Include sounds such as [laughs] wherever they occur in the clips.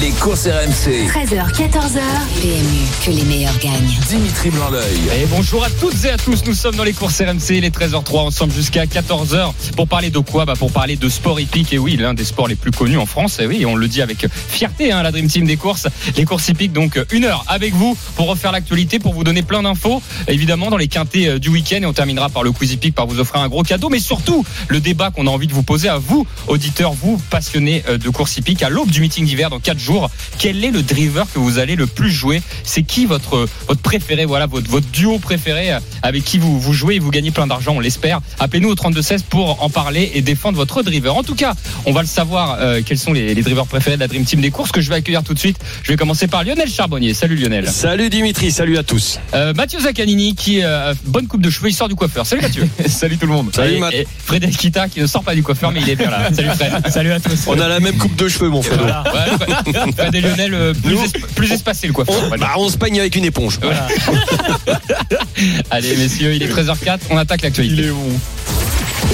Les courses RMC. 13h, 14h. PMU, que les meilleurs gagnent. Dimitri Blanc-L'œil. Et bonjour à toutes et à tous, nous sommes dans les courses RMC, les 13h03 ensemble jusqu'à 14h. Pour parler de quoi? Bah Pour parler de sport hippique, et oui, l'un des sports les plus connus en France, et oui, on le dit avec fierté, hein, la Dream Team des courses, les courses hippiques, donc une heure avec vous pour refaire l'actualité, pour vous donner plein d'infos, évidemment dans les quintés euh, du week-end, et on terminera par le quiz hippique, par vous offrir un gros cadeau, mais surtout le débat qu'on a envie de vous poser à vous, auditeurs, vous passionnés euh, de courses hippiques, à l'aube du meeting d'hiver dans 4 jours. Quel est le driver que vous allez le plus jouer? C'est qui votre votre préféré? Voilà votre votre duo préféré euh, avec qui vous vous jouez et vous gagnez plein d'argent, on l'espère. Appelez-nous au 32 16 pour en parler et défendre votre driver. En tout cas, on va le savoir euh, quels sont les, les drivers préférés de la Dream Team des courses que je vais accueillir tout de suite. Je vais commencer par Lionel Charbonnier. Salut Lionel. Salut Dimitri, salut à tous. Euh, Mathieu Zaccanini qui euh, bonne coupe de cheveux, il sort du coiffeur. Salut Mathieu. [laughs] Salut tout le monde. Salut et Frédéric Kita qui ne sort pas du coiffeur mais il est bien là. [laughs] Salut Fred. Salut à tous. On a la même coupe de cheveux, mon frère. Voilà. Ouais, Fred et Lionel euh, plus, esp- plus espacé le coiffeur. On, Voilà. bah, on se peigne avec une éponge. Voilà. [laughs] Allez messieurs, il est 13h04, on attaque l'actualité.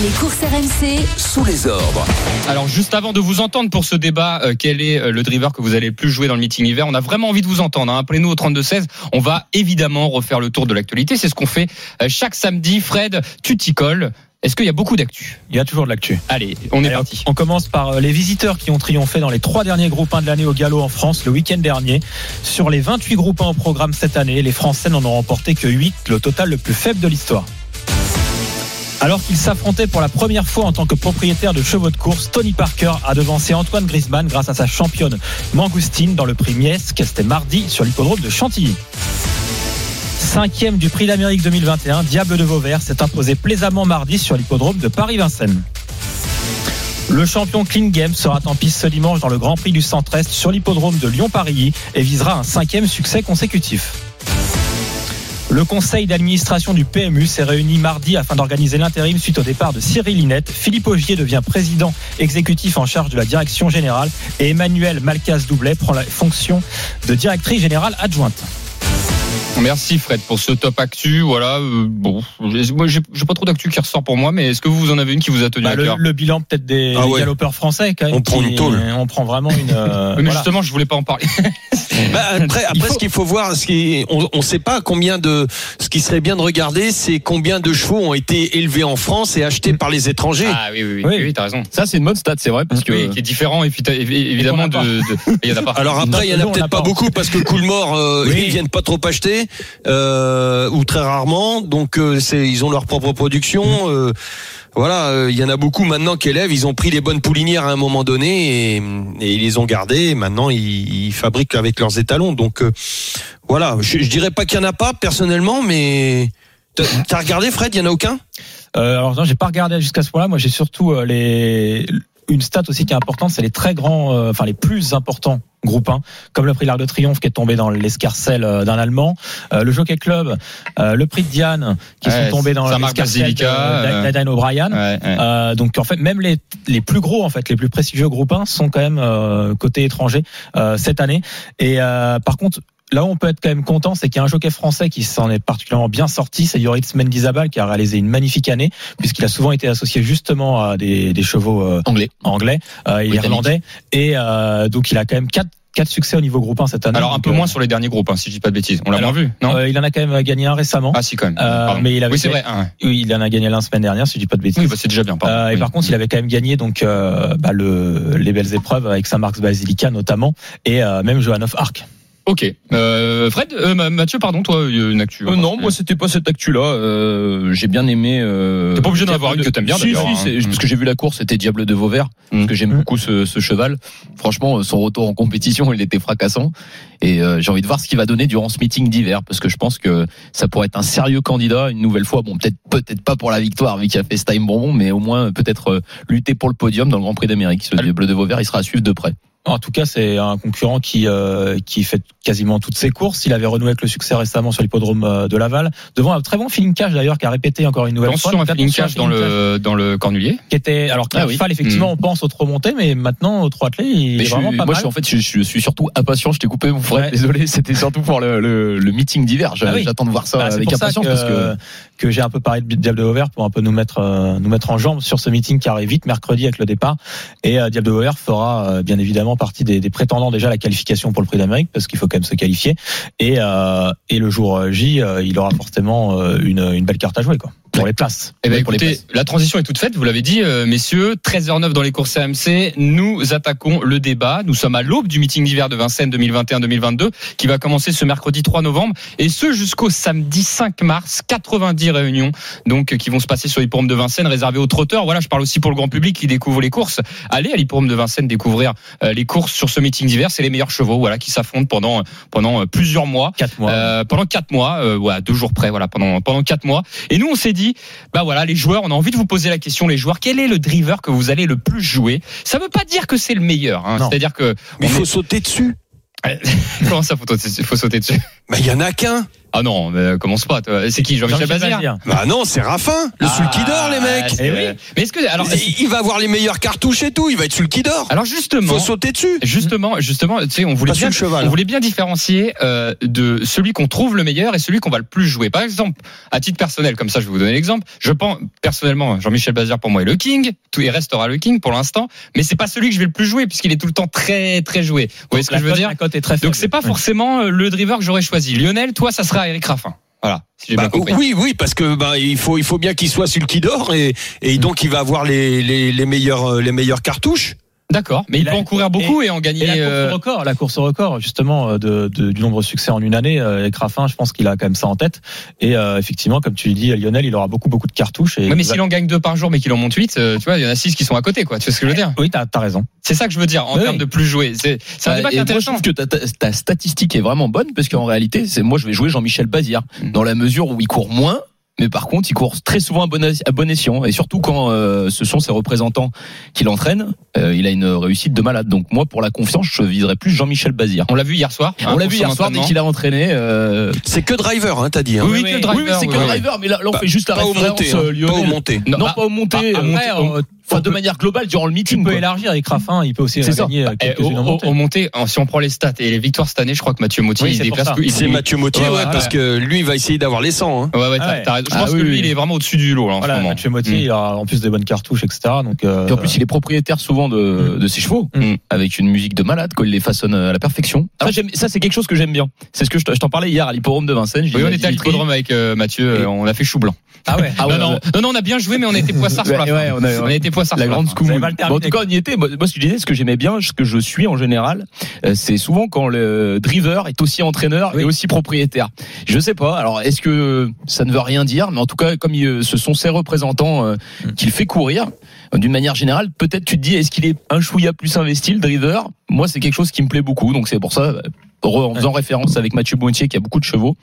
Les courses RMC, Sous les ordres. Alors juste avant de vous entendre pour ce débat, euh, quel est euh, le driver que vous allez le plus jouer dans le meeting hiver? On a vraiment envie de vous entendre. Hein. Appelez-nous au 32-16. On va évidemment refaire le tour de l'actualité. C'est ce qu'on fait euh, chaque samedi. Fred, tu t'y colles. Est-ce qu'il y a beaucoup d'actu? Il y a toujours de l'actu. Allez, on est Allez, parti. On commence par les visiteurs qui ont triomphé dans les trois derniers groupes 1 de l'année au galop en France le week-end dernier. Sur les 28 groupes 1 au programme cette année, les Français n'en ont remporté que 8, le total le plus faible de l'histoire. Alors qu'il s'affrontait pour la première fois en tant que propriétaire de chevaux de course, Tony Parker a devancé Antoine Griezmann grâce à sa championne Mangoustine dans le prix Miesque. C'était mardi sur l'hippodrome de Chantilly. Cinquième du prix d'Amérique 2021, Diable de Vauvert s'est imposé plaisamment mardi sur l'hippodrome de Paris-Vincennes. Le champion Clean Game sera en piste ce dimanche dans le Grand Prix du Centre-Est sur l'hippodrome de Lyon-Paris et visera un cinquième succès consécutif. Le conseil d'administration du PMU s'est réuni mardi afin d'organiser l'intérim suite au départ de Cyril Linette. Philippe Augier devient président exécutif en charge de la direction générale et Emmanuel Malkas-Doublet prend la fonction de directrice générale adjointe. Merci Fred pour ce top actu. Voilà. euh, bon, j'ai- moi j'ai j'ai pas trop d'actu qui ressort pour moi, mais est-ce que vous en avez une qui vous a tenu Bah, à le, cœur? le bilan peut-être des, Ah des ouais. galopeurs français quand même. On prend une tôle. On prend vraiment une. euh, [laughs] Mais voilà. justement, je voulais pas en parler. [laughs] Bah, après, après faut- ce qu'il faut voir, ce qui, on ne sait pas combien de. Ce qui serait bien de regarder, c'est combien de chevaux ont été élevés en France et achetés par les étrangers. Ah oui, oui, oui, Oui. oui, t'as raison. Ça, c'est une bonne stat, c'est vrai, parce que Oui, qui est différent évi- évi- évidemment Et de, de- il y en a pas. [laughs] Alors après, il y en a peut-être pas pas. beaucoup parce que Coolmore, euh, Oui. ils viennent pas trop acheter euh, ou très rarement. Donc euh, c'est, ils ont leur propre production. Voilà, euh, il y en a beaucoup maintenant qui élèvent. Ils ont pris les bonnes poulinières à un moment donné et, ils les ont gardées. Maintenant, ils, ils fabriquent avec leurs étalons. Donc euh, voilà, je, je dirais pas qu'il y en a pas personnellement, mais t'as, t'as regardé Fred? Il y en a aucun? Euh, alors non, j'ai pas regardé jusqu'à ce point-là. Moi, j'ai surtout euh, les une stat aussi qui est importante, c'est les très grands, euh, enfin les plus importants groupes 1, comme le prix l'Arc de Triomphe qui est tombé dans l'escarcelle euh, d'un Allemand, euh, le Jockey Club, euh, le prix de Diane qui Ouais, sont tombés dans l'escarcelle Basilica, euh, O'Brien. Ouais, ouais. Euh, donc en fait même les, les plus gros en fait les plus prestigieux groupes 1 sont quand même euh, côté étranger euh, cette année et euh, par contre Là où on peut être quand même content, c'est qu'il y a un jockey français qui s'en est particulièrement bien sorti, c'est Yoritz Mendizabal qui a réalisé une magnifique année, puisqu'il a souvent été associé justement à des, des chevaux euh, anglais. anglais euh, irlandais, et euh, donc il a quand même quatre quatre succès au niveau groupe 1 cette année. Alors un peu euh, moins sur les derniers groupes, hein, si je dis pas de bêtises. On l'a moins vu, non euh, il en a quand même gagné un récemment. Ah si quand même. Euh, mais il avait oui c'est vrai. un, ouais. Oui, il en a gagné l'un semaine dernière, si je dis pas de bêtises. Oui, bah, c'est déjà bien. pardon. Euh, et Oui. par contre, il avait quand même gagné donc euh, bah, le, les belles épreuves avec Saint-Marc's Basilica notamment et euh, même Johan of Arc. Ok. Euh, Fred, euh, Ma- Mathieu, pardon, toi, il y a une actu. Euh, non, moi c'était pas cette actu-là. Euh, j'ai bien aimé. Euh, T'es pas obligé d'en avoir une de- que t'aimes bien, Si, d'ailleurs, si, hein. c'est- parce que j'ai vu la course, c'était Diable de Vauvert, Mm. parce que j'aime Mm. beaucoup ce, ce cheval. Franchement, son retour en compétition, [laughs] il était fracassant. Et euh, j'ai envie de voir ce qu'il va donner durant ce meeting d'hiver, parce que je pense que ça pourrait être un sérieux candidat une nouvelle fois. Bon, peut-être peut-être pas pour la victoire, vu qu'il a fait ce time bonbon, mais au moins peut-être euh, lutter pour le podium dans le Grand Prix d'Amérique. Ce Diable de Vauvert, il sera à suivre de près. En tout cas, c'est un concurrent qui euh, qui fait quasiment toutes ses courses. Il avait renoué avec le succès récemment sur l'hippodrome euh, de Laval, devant un très bon feeling cash d'ailleurs, qui a répété encore une nouvelle fois. Attention Feeling attention à Cash dans Feeling le, dans le cornulier. qui était alors Ah oui. effectivement Mm. on pense au trop monté, mais maintenant au trop attelé, il Mais est je vraiment suis- pas moi, mal. suis, en fait, je, je suis surtout impatient. Je t'ai coupé, mon frère. Ouais. Désolé, c'était surtout pour le, le, le meeting d'hiver. Ah oui. J'attends de voir ça Bah, avec impatience parce que que j'ai un peu parlé de Diable de Vauvert pour un peu nous mettre euh, nous mettre en jambe sur ce meeting qui arrive vite mercredi avec le départ et euh, Diable de Vauvert fera euh, bien évidemment partie des, prétendants déjà à la qualification pour le Prix d'Amérique parce qu'il faut quand même se qualifier. Et euh, et le jour J euh, il aura forcément euh, une, une belle carte à jouer quoi pour les places. Eh ben, écoutez, la transition est toute faite, vous l'avez dit, euh, messieurs. 13h09 dans les courses AMC. Nous attaquons le débat. Nous sommes à l'aube du meeting d'hiver de Vincennes 2021-2022 qui va commencer ce mercredi 3 novembre et ce jusqu'au samedi 5 mars. 90 réunions donc qui vont se passer sur l'hippodrome de Vincennes réservées aux trotteurs. Voilà, je parle aussi pour le grand public qui découvre les courses. Allez à l'hippodrome de Vincennes découvrir euh, les courses sur ce meeting d'hiver. C'est les meilleurs chevaux voilà, qui s'affrontent pendant, pendant euh, plusieurs mois. Quatre mois. Euh, pendant quatre mois, euh, ouais, deux jours près, voilà, pendant pendant quatre mois. Et nous, on s'est dit, bah voilà, les joueurs, on a envie de vous poser la question, les joueurs, quel est le driver que vous allez le plus jouer? Ça veut pas dire que c'est le meilleur, hein. C'est-à-dire que Mais il faut est- sauter dessus. [laughs] comment ça, faut, faut sauter dessus Bah, il y en a qu'un. Ah non, mais euh, commence pas. toi. C'est qui, Jean-Michel Bazir Bah non, c'est Raffin, le Ah, sulky d'or, les mecs. c'est- Eh oui. Mais est-ce que alors il, il va avoir les meilleures cartouches et tout. Il va être sulky d'or. alors justement, Faut sauter dessus. Justement, justement, tu sais, on voulait Pas bien, cheval, on hein. voulait bien différencier euh, de celui qu'on trouve le meilleur et celui qu'on va le plus jouer. Par exemple, à titre personnel, comme ça, je vais vous donner l'exemple. Je pense personnellement, Jean-Michel Bazir pour moi est le king. Tout il restera le king pour l'instant, mais c'est pas celui que je vais le plus jouer puisqu'il est tout le temps très très joué. Vous voyez ce que La je veux dire est très Donc c'est pas forcément euh, le driver que j'aurais choisi. Lionel, toi, ça sera Eric Raffin. Voilà, si Bah, bien compris. oui, oui, parce que bah, il faut, il faut bien qu'il soit sulky d'or et, et donc il va avoir les, les, les meilleures, euh, les meilleures cartouches. D'accord, mais il Et peut en courir beaucoup et, en Et gagner. la course euh, au record, la course au record, justement, euh, de, de- du nombre de succès en une année, euh, avec Raffin, je pense qu'il a quand même ça en tête. Et euh, effectivement, comme tu le dis, Lionel, il aura beaucoup, beaucoup de cartouches. Et ouais, mais il s'il en gagne deux par jour, mais qu'il en monte huit, euh, tu vois, il y en a six qui sont à côté, quoi. Tu vois ce que je veux dire? Oui, t'as as raison. C'est ça que je veux dire en Oui. termes de plus jouer. C'est un Bah, débat et moi, je intéressant. trouve que ta, ta- ta statistique est vraiment bonne parce qu'en réalité, c'est moi je vais jouer Jean-Michel Bazir Mm. dans la mesure où il court moins. Mais par contre, il court très souvent à bon, à bon escient. Et surtout quand euh, ce sont ses représentants qui l'entraînent, euh, il a une réussite de malade. Donc moi, pour la confiance, je viserais plus Jean-Michel Bazir. On l'a vu hier soir. hein, On l'a pour vu hier soir dès qu'il a entraîné. euh, C'est que driver, hein, t'as dit. Hein. Oui, oui, Oui, que le oui, driver. oui, oui, c'est que oui, le oui. driver, mais là, là, on Pas- fait juste la référence monté, hein. Pas au monté. Non, Non, bah, pas au monté. euh, on- enfin, de manière globale durant le meeting. peux quoi. élargir avec Raffin, il peut aussi C'est ça. gagner euh, Eh, au, en au- montée. hein, si on prend les stats et les victoires cette année, je crois que Mathieu Moutier Oui, il déplace il- C'est il- Mathieu Motier, Ouais, ouais, parce que lui, il va essayer d'avoir les 100. Hein. Ouais, ouais, Ah t'as. Je Ah pense oui, que lui, oui. il est vraiment au-dessus du lot là, en Voilà, ce moment. Mathieu Motier, Mm. il a en plus des bonnes cartouches, etc. Donc, euh, Puis en plus, il est propriétaire souvent de, de ses chevaux, Mm. avec une musique de malade, quoi. Il les façonne à la perfection. Ça, j'aime- ça c'est quelque chose que j'aime bien. C'est ce que je, t'en parlais hier à l'hipporome de Vincennes. On était à l'hippodrome avec euh, Mathieu, euh, Et- on a fait chou blanc. Ah ouais. Ah ouais, non, non, ouais. non, non, on a bien joué, mais on a été poissard sur la Ouais, fin. ouais, on a- On a été poissard la sur la grande fin. scoop. Bon, en tout cas, on y était. Moi, moi, ce que je disais, ce que j'aimais bien, ce que je suis en général, euh, c'est souvent quand le driver est aussi entraîneur Oui. et aussi propriétaire. Je sais pas. Alors, est-ce que ça ne veut rien dire? Mais en tout cas, comme il- ce sont ses représentants euh, Mm. qu'il fait courir, euh, d'une manière générale, peut-être tu te dis, est-ce qu'il est un chouïa plus investi, le driver? Moi, c'est quelque chose qui me plaît beaucoup. Donc, c'est pour ça, euh, en faisant référence avec Mathieu Bontier, qui a beaucoup de chevaux,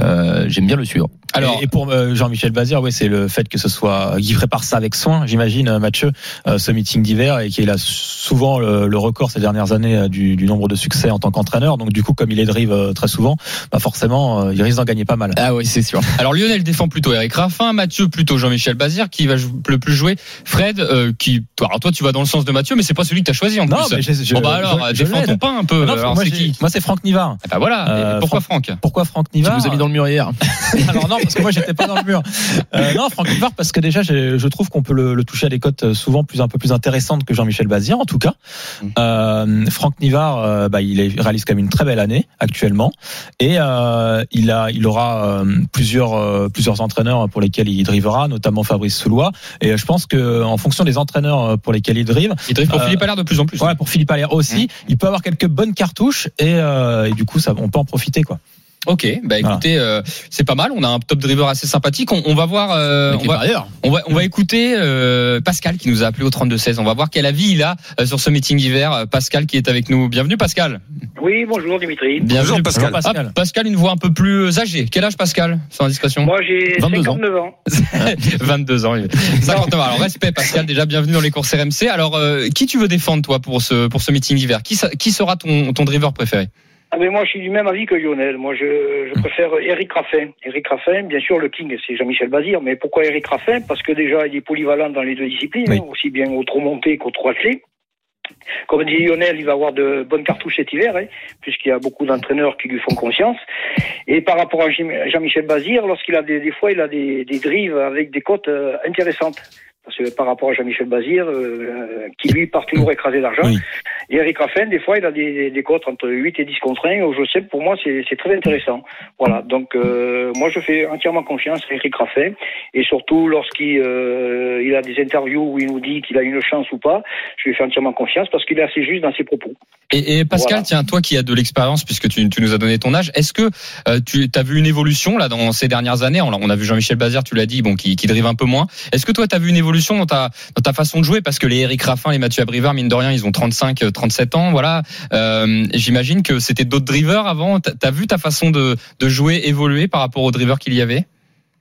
euh, j'aime bien le suivre. Alors, et, et pour euh, Jean-Michel Bazir, oui, c'est le fait que ce soit, il prépare ça avec soin, j'imagine, euh, Mathieu, euh, ce meeting d'hiver, et qu'il a souvent le, le record ces dernières années du, du nombre de succès en tant qu'entraîneur. Donc, du coup, comme il est drive très souvent, bah forcément, il risque d'en gagner pas mal. Ah oui, c'est sûr. Alors Lionel défend plutôt Eric Raffin, Mathieu plutôt Jean-Michel Bazir qui va le plus jouer? Fred qui toi, alors toi tu vas dans le sens de Mathieu mais c'est pas celui que t'as choisi en Non, plus. mais je- je- bon bah alors je- défends ton pain un peu. Non, parce que alors moi, c'est qui? moi, c'est Franck Nivard. Ah Bah voilà. Euh, Et pourquoi Franck Pourquoi Franck Tu Nivard nous as mis dans le mur hier. [laughs] Alors non, parce que moi j'étais pas dans le mur. Euh, non, Franck Nivard, parce que déjà je trouve qu'on peut le, le toucher à des cotes euh, souvent plus un peu plus intéressantes que Jean-Michel Bazir, en tout cas. Mm. Euh, Franck Nivard, euh, bah, il est- réalise quand même une très belle année actuellement, et euh, il a, il aura euh, plusieurs euh, plusieurs entraîneurs pour lesquels il drivera, notamment Fabrice Soulois. Et je pense que en fonction des entraîneurs pour lesquels il drive, Il drive pour Euh, Philippe Allaire de plus en plus. voilà, pour Philippe Allaire aussi, Mm. il peut avoir quelques bonnes cartouches, et, euh, et du coup ça, on peut en profiter quoi. Ok, bah écoutez, euh, c'est pas mal. On a un top driver assez sympathique. On, on va voir. euh, on, va, on va on va écouter euh, Pascal qui nous a appelé au 32 16. On va voir quel avis il a euh, sur ce meeting hiver. Euh, Pascal qui est avec nous. Bienvenue Pascal. Oui, bonjour Dimitri. Bonjour, Pascal. Bonjour, Pascal. Une voix un peu plus âgée. Quel âge Pascal Sans indiscrétion? Moi j'ai 22 ans. 59 ans. [laughs] 22 ans. 59 [laughs] ans. Alors respect Pascal. Déjà bienvenue dans les courses RMC. Alors euh, qui tu veux défendre toi pour ce pour ce meeting hiver Qui qui sera ton ton driver préféré? Ah mais moi je suis du même avis que Lionel. Moi je, je préfère Eric Raffin. Eric Raffin, bien sûr le King c'est Jean-Michel Bazir, mais pourquoi Eric Raffin? Parce que déjà il est polyvalent dans les deux disciplines, Oui. aussi bien au trop monté qu'au trop attelé. Comme dit Lionel, il va avoir de bonnes cartouches cet hiver, hein, puisqu'il y a beaucoup d'entraîneurs qui lui font confiance. Et par rapport à Jean-Michel Bazir, lorsqu'il a des, des fois, il a des, des drives avec des cotes euh, intéressantes. Parce que par rapport à Jean-Michel Bazir, euh, qui lui part toujours écrasé d'argent. Oui. Et Eric Raffin, des fois, il a des, des, cotes entre 8 et 10 contre 1. Je sais, pour moi, c'est très intéressant. Voilà. Donc, euh, moi, je fais entièrement confiance à Eric Raffin. Et surtout, lorsqu'il euh, il a des interviews où il nous dit qu'il a une chance ou pas, je lui fais entièrement confiance parce qu'il est assez juste dans ses propos. Et, et Pascal, Voilà. tiens, toi qui as de l'expérience, puisque tu, tu nous as donné ton âge, est-ce que tu as vu une évolution là dans ces dernières années? On, a- on a vu Jean-Michel Bazir, tu l'as dit, bon, qui, qui drive un peu moins. Est-ce que toi, tu as vu une évolution dans ta, dans ta façon de jouer Parce que les Eric Raffin, les Mathieu Abrivard, mine de rien, ils ont 35, euh, 37 ans, voilà. Euh, J'imagine que c'était d'autres drivers avant. T'as as vu ta façon de, de jouer évoluer par rapport aux drivers qu'il y avait?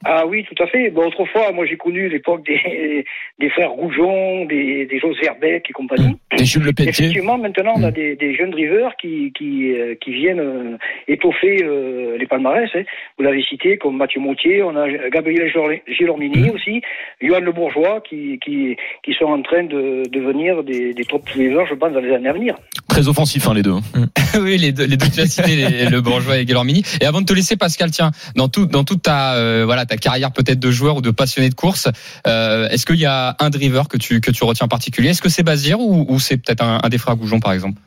Ah oui, tout à fait. Bon, autrefois, moi, j'ai connu l'époque des, [laughs] des frères Rougeon, des, des José Herbeck et compagnie. Et Jules Le Pelletier. Effectivement, maintenant, on a des, des jeunes drivers qui, qui, euh, qui viennent euh, étoffer euh, les palmarès. hein. Vous l'avez cité, comme Mathieu Mautier, on a Gabriel Gilor- Gilormini aussi, Johan Le Bourgeois, qui, qui, qui sont en train de devenir des, des top drivers, je pense, dans les années à venir. Très offensif, hein, les deux. [laughs] oui, les deux, les deux tu as cité, les- le Bourgeois et Guillermini. Et avant de te laisser, Pascal, tiens, dans tout, dans toute ta, euh, voilà, ta carrière peut-être de joueur ou de passionné de course, euh, est-ce qu'il y a un driver que tu, que tu retiens en particulier? Est-ce que c'est Bazir ou, ou c'est peut-être un, un des frères Goujon, par exemple?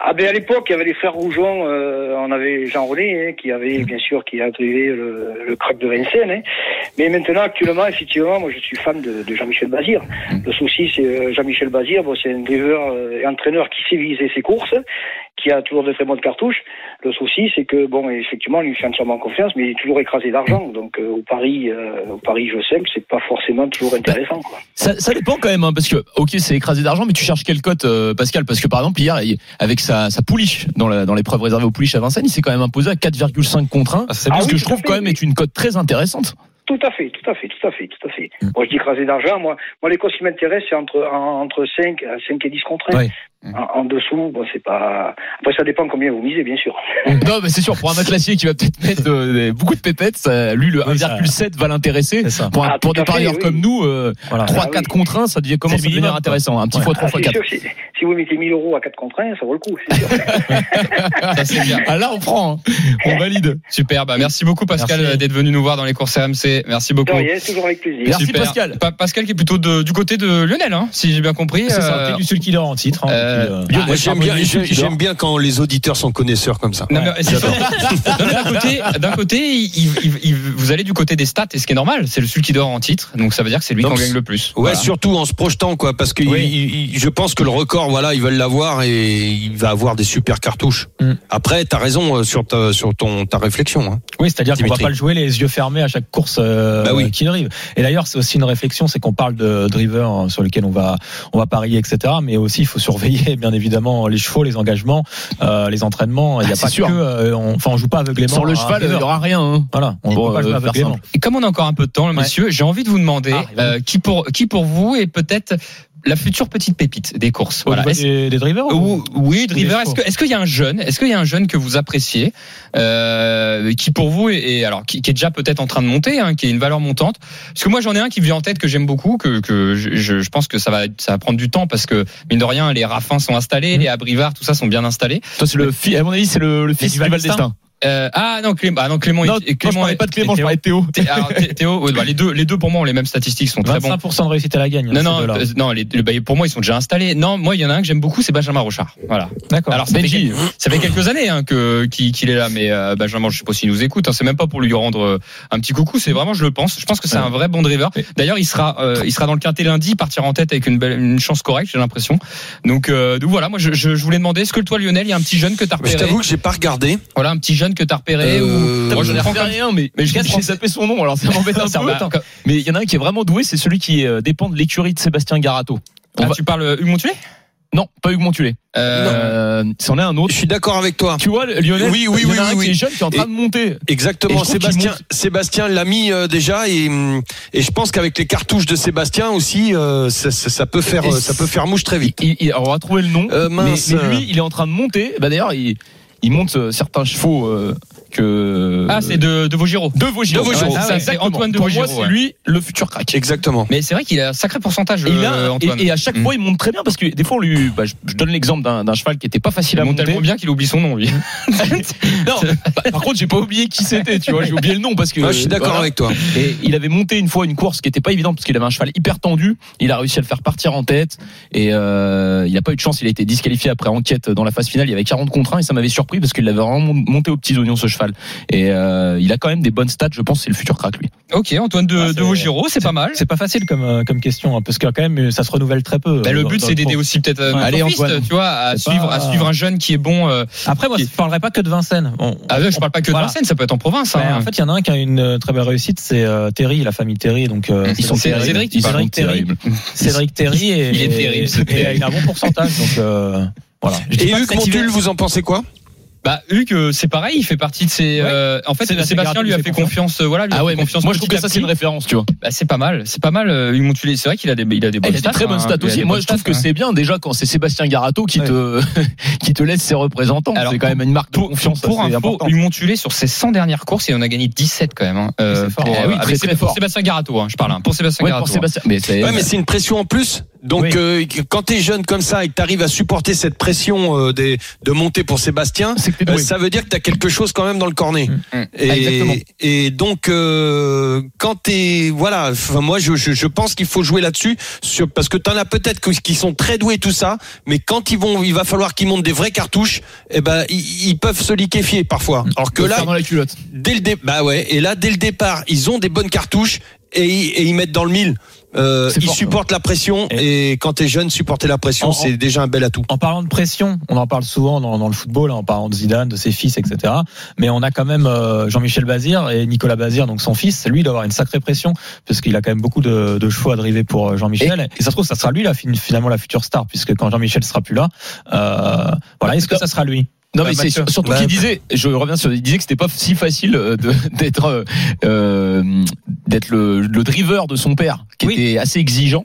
Ah ben à l'époque, il y avait les frères Rougeon, euh, on avait Jean René, hein, qui avait bien sûr qui a drivé le, le crack de Vincennes. hein. Mais maintenant, actuellement, effectivement, moi je suis fan de, de Jean-Michel Bazir. Le souci, c'est euh, Jean-Michel Bazir, bon, c'est un driver euh, et entraîneur qui sait viser ses courses, qui a toujours de très bonnes cartouches. Le souci, c'est que bon, effectivement, lui il fait entièrement confiance, mais il est toujours écrasé d'argent. Donc euh, au Paris, euh, au Paris, je sais que c'est pas forcément toujours intéressant. Quoi. Ça, ça dépend quand même, hein, parce que ok, c'est écrasé d'argent, mais tu cherches quelle cote, euh, Pascal? Parce que par exemple hier, avec sa, sa pouliche dans la- dans l'épreuve réservée aux pouliches à Vincennes, il s'est quand même imposé à 4,5 contre 1. Ah, c'est Ah ce oui, que je tout à trouve fait, quand même oui. est une cote très intéressante. Tout à fait, tout à fait, tout à fait, tout à fait. Moi, je dis écrasé d'argent. Moi, moi, les courses qui m'intéressent, c'est entre, en- entre 5, 5 et 10 contre 1. Oui. En, en dessous, bon, c'est pas. Après, ça dépend combien vous misez, bien sûr. [laughs] non, mais c'est sûr, pour un matelassier qui va peut-être mettre euh, beaucoup de pépettes, ça- lui, le Oui, ça- 1,7 va l'intéresser. C'est ça. Pour, un- Ah, pour des parieurs oui. comme nous, euh, Voilà. 3, Ah, 4 oui. contre 1, ça devient, commence C'est à devenir intéressant. Un petit Ouais. fois 3 Ah, fois c'est 4. sûr, si, si vous mettez 1000 euros à 4 contre 1, ça vaut le coup, c'est sûr. [laughs] Ça, c'est bien. Ah là, on prend, hein. on valide. Super, bah merci beaucoup Pascal euh, d'être venu nous voir dans les courses RMC. Merci beaucoup. Rien, toujours avec plaisir. Merci, Super. Pascal. Pa- Pascal qui est plutôt de- du côté de Lionel, hein, si j'ai bien compris. C'est ça, Euh, du seul qui dort en titre. hein, euh, euh, ah, Moi, j'aime bien, j'aime quand les auditeurs sont connaisseurs comme ça. [laughs] D'un côté, d'un côté, il- il- il- vous allez du côté des stats, et ce qui est normal, c'est le celui qui dort en titre, donc ça veut dire que c'est lui qui en gagne le plus. Ouais, Voilà. surtout en se projetant, quoi, parce que Oui. il- il- je pense que le record, voilà, ils veulent l'avoir et il va avoir des super cartouches. Mm. Après, t'as raison euh, sur ta, sur ton, ta réflexion. Hein. Oui, c'est-à-dire qu'on va pas le jouer les yeux fermés à chaque course euh, Bah oui. qui arrive. Et d'ailleurs, c'est aussi une réflexion, c'est qu'on parle de driver hein, sur lequel on va on va parier, etc. Mais aussi, il faut surveiller bien évidemment les chevaux, les engagements, euh, les entraînements. Il n'y a Ah, pas c'est sûr. que, euh, on, enfin, on joue pas aveuglément. Sans le cheval, il n'y aura rien. hein. Voilà, on peut pas euh, aveuglément. Et comme on a encore un peu de temps, messieurs, j'ai envie de vous demander Ah, euh, qui pour qui pour vous est peut-être la future petite pépite des courses. Voilà. des, des drivers ou- Ou- oui, driver. Est-ce que est-ce qu'il y a un jeune Est-ce qu'il y a un jeune que vous appréciez euh, qui pour vous est, alors qui, qui est déjà peut-être en train de monter, hein, qui est une valeur montante? Parce que moi j'en ai un qui me vient en tête que j'aime beaucoup, que, que je, je- pense que ça va ça va prendre du temps parce que mine de rien les Raffins sont installés, Mhm. les Abrivard, tout ça sont bien installés. Toi, c'est le fi- à mon avis, c'est le, le fils du Val Valdestin. Euh, ah non Clément, ah non Clément, Non, moi, je parlais pas de Clément, et je parlais de Théo. Thé- alors, Thé- Théo, ouais, bah, les deux les deux pour moi ont les mêmes statistiques, sont très bons. 25% de réussite à la gagne. Non, non, euh, non, les, le- bah, pour moi, ils sont déjà installés. Non, moi, il y en a un que j'aime beaucoup, c'est Benjamin Rochard. Voilà. D'accord. Alors, ça fait, ça fait quelques années hein, que qu'il est là, mais euh, Benjamin, je sais pas s'il nous écoute. Hein, c'est même pas pour lui rendre un petit coucou. C'est vraiment, je le pense. Je pense que c'est un vrai bon driver. D'ailleurs, il sera, euh, il sera dans le quintet lundi, il partira en tête avec une belle, une chance correcte, j'ai l'impression. Donc, euh, donc voilà. Moi, je, je, je voulais demander, est-ce que toi, Lionel, il y a un petit jeune que t'as Mais je repéré t'avoue que j'ai pas regardé. Voilà, un petit jeune que t'as repéré Euh, ou Moi, j'en ai prends repéré un, mais, mais je j'ai zappé son nom, alors ça m'embête un [laughs] peu. hein. Mais il y en a un qui est vraiment doué, c'est celui qui euh, dépend de l'écurie de Sébastien Garato. Ah, va- Tu parles euh, Hugues Montué Non, pas Hugues Montulé. Euh, Euh, c'en est un autre. Je suis d'accord avec toi. Tu vois, Lionel, Oui, oui, il y en a oui, un oui, qui est jeune, qui est en train Et- de monter. Exactement. je Sébastien, Sébastien l'a mis euh, déjà et hum, et je pense qu'avec les cartouches de Sébastien aussi, euh, ça, ça- ça peut faire Et euh, ça peut faire mouche très vite. Il- il- alors, on va trouver le nom. Euh, mais lui, il est en train de monter. Bah, D'ailleurs, il, il monte euh, certains chevaux euh, que. Ah, c'est de, de Vaugirot. de. De Vaugirot. Ah, c'est exactement. Antoine de Pour moi, c'est ouais. lui le futur crack. Exactement. Mais c'est vrai qu'il a un sacré pourcentage, Et, a- euh, Antoine. et, et à chaque Mm. fois, il monte très bien parce que des fois, on lui, bah, je, je donne l'exemple d'un d'un cheval qui était pas facile Il à monte monter. tellement bien qu'il oublie son nom, lui. [laughs] [laughs] Non, bah, par contre, j'ai pas oublié qui c'était, tu vois, j'ai oublié le nom parce que. Moi, je suis d'accord voilà. avec toi. Et il avait monté une fois une course qui était pas évidente parce qu'il avait un cheval hyper tendu. Il a réussi à le faire partir en tête et euh, il a pas eu de chance. Il a été disqualifié après enquête dans la phase finale. Il y avait 40 contre 1 et ça m'avait surpris parce qu'il avait vraiment monté aux petits oignons ce cheval. Et euh, il a quand même des bonnes stats. Je pense c'est le futur crack lui. ok, Antoine de, Ah, de c'est- pas mal. C'est pas facile comme, euh, comme question, hein, parce que quand même, ça se renouvelle très peu. Bah, euh, le dans- but, c'est d'aider aussi peut-être euh, Ouais. sophistes, Antoine. tu vois, à suivre, pas- à suivre un jeune qui est bon. euh, Après, moi, je parlerai pas que de Vincennes. On- Ah ouais, je parle pas que de. Vincennes, ça peut être en province. Hein. en fait, il y en a un qui a une euh, très belle réussite, c'est euh, Terry, la famille Terry. Donc, euh, Ils sont. Cédric, tu [laughs] Cédric. Terry. Terrible. Cédric Terry et, Il est terrible, et, il a un bon pourcentage. Donc, euh, voilà. Je Et hiver- Montul, vous en pensez quoi? Bah, Hugues, euh, c'est pareil, il fait partie de ces. Ouais. euh, en fait, Sébastien lui a lui fait fait confiance. euh, Voilà, lui a Ah fait ouais, mais confiance. moi je trouve que ça c'est une référence, tu vois. Bah, c'est pas mal, c'est pas mal. euh, Hugues Montulé, c'est vrai qu'il a des, il a des bonnes Il a des stats. très bonnes hein. stats a aussi. Moi, bonnes je trouve stats, que hein. c'est bien déjà quand c'est Sébastien Garato qui Ouais. te [laughs] qui te laisse ses représentants. Alors, C'est quand même une marque de Pour, confiance. pour info. Hugues Montulé sur ses 100 dernières courses, il en a gagné 17 quand même. Hein, euh, C'est fort. pour, Eh oui, avec très, fort. Sébastien Garato, hein, je parle. hein, pour Sébastien Garato. hein. Mais c'est une pression en plus. Donc, Oui. euh, quand t'es jeune comme ça et que t'arrives à supporter cette pression euh, des, de monter pour Sébastien, que euh, ça veut dire que t'as quelque chose quand même dans le cornet. Mm. Et, Ah, exactement. et donc, euh, quand t'es, voilà, enfin, moi, je, je, je pense qu'il faut jouer là-dessus, sur, parce que t'en as peut-être que- qui sont très doués tout ça, mais quand ils vont, il va falloir qu'ils montent des vraies cartouches, eh ben, ils, ils peuvent se liquéfier parfois. Alors que Le là, faire dans la culotte. dès le dé- bah ouais, et là, dès le départ, ils ont des bonnes cartouches et, ils- et ils mettent dans le mille. Euh, fort, supportent la pression et, quand t'es jeune, supporter la pression, c'est déjà un bel atout. En parlant de pression, on en parle souvent dans, dans le football, hein, en parlant de Zidane, de ses fils, etc. Mais on a quand même euh, Jean-Michel Bazir et Nicolas Bazir, donc son fils. Lui, il doit avoir une sacrée pression parce qu'il a quand même beaucoup de, de chevaux à driver pour euh, Jean-Michel. Et, ça se trouve, ça sera lui là, fin- finalement la future star, puisque quand Jean-Michel sera plus là, euh, voilà, est-ce que ça sera lui? Non mais c'est surtout Ouais. qu'il disait, je reviens sur, il disait que c'était pas si facile euh, [laughs] d'être euh, euh, d'être le, le driver de son père, qui Oui. était assez exigeant.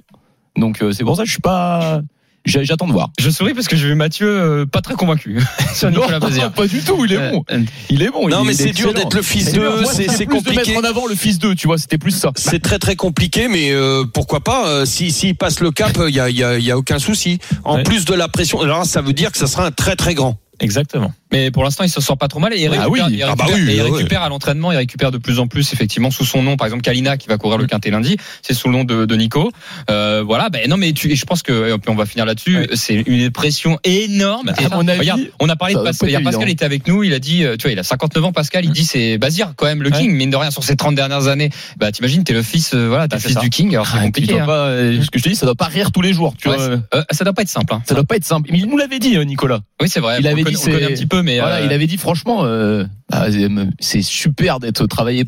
Donc euh, c'est pour ça que je suis pas, j'attends de voir. Je souris parce que j'ai vu Mathieu euh, pas très convaincu [laughs] sur Nicolas Bazir. [laughs] pas du tout, il est bon, il est bon. Non, il mais est c'est dur d'être le fils d'eux, c'est plus de compliqué. mettre en avant le fils d'eux, tu vois, c'était plus ça. C'est très très compliqué, mais euh, pourquoi pas euh, Si s'il passe le cap, il y a, y a- y a aucun souci. En Ouais. plus de la pression, alors ça veut dire que ça sera un très très grand. Exactement. Mais pour l'instant, il se sent pas trop mal et il Ah récupère, oui. il Ah bah oui, et il ouais. récupère à l'entraînement, il récupère de plus en plus effectivement sous son nom. Par exemple, Kalina qui va courir le quintet lundi, c'est sous le nom de, de Nico. Euh, voilà, ben non mais tu, et je pense que et puis on va finir là-dessus. Ouais. C'est une pression énorme. Bah, Et mon avis, regarde, on a parlé de Pascal. Hier, Pascal était avec nous. Il a dit, euh, tu vois, il a 59 ans. Pascal, il dit c'est Bazir quand même le Ouais. king. Mine de rien, sur ces 30 dernières années, bah t'imagines, t'es le fils, euh, voilà, t'es Ah, fils ça. du king. Alors c'est Ah, compliqué. hein. pas, euh, ce que je te dis, ça doit pas rire tous les jours, tu vois. euh, ça doit pas être simple. hein. Ça doit pas être simple. Mais il nous l'avait dit, Nicolas. Oui, c'est vrai. Il on avait le dit connaît- on le connaît c'est- un petit peu, mais Voilà, euh, il avait dit franchement, euh, ah, c'est- c'est super d'être travaillé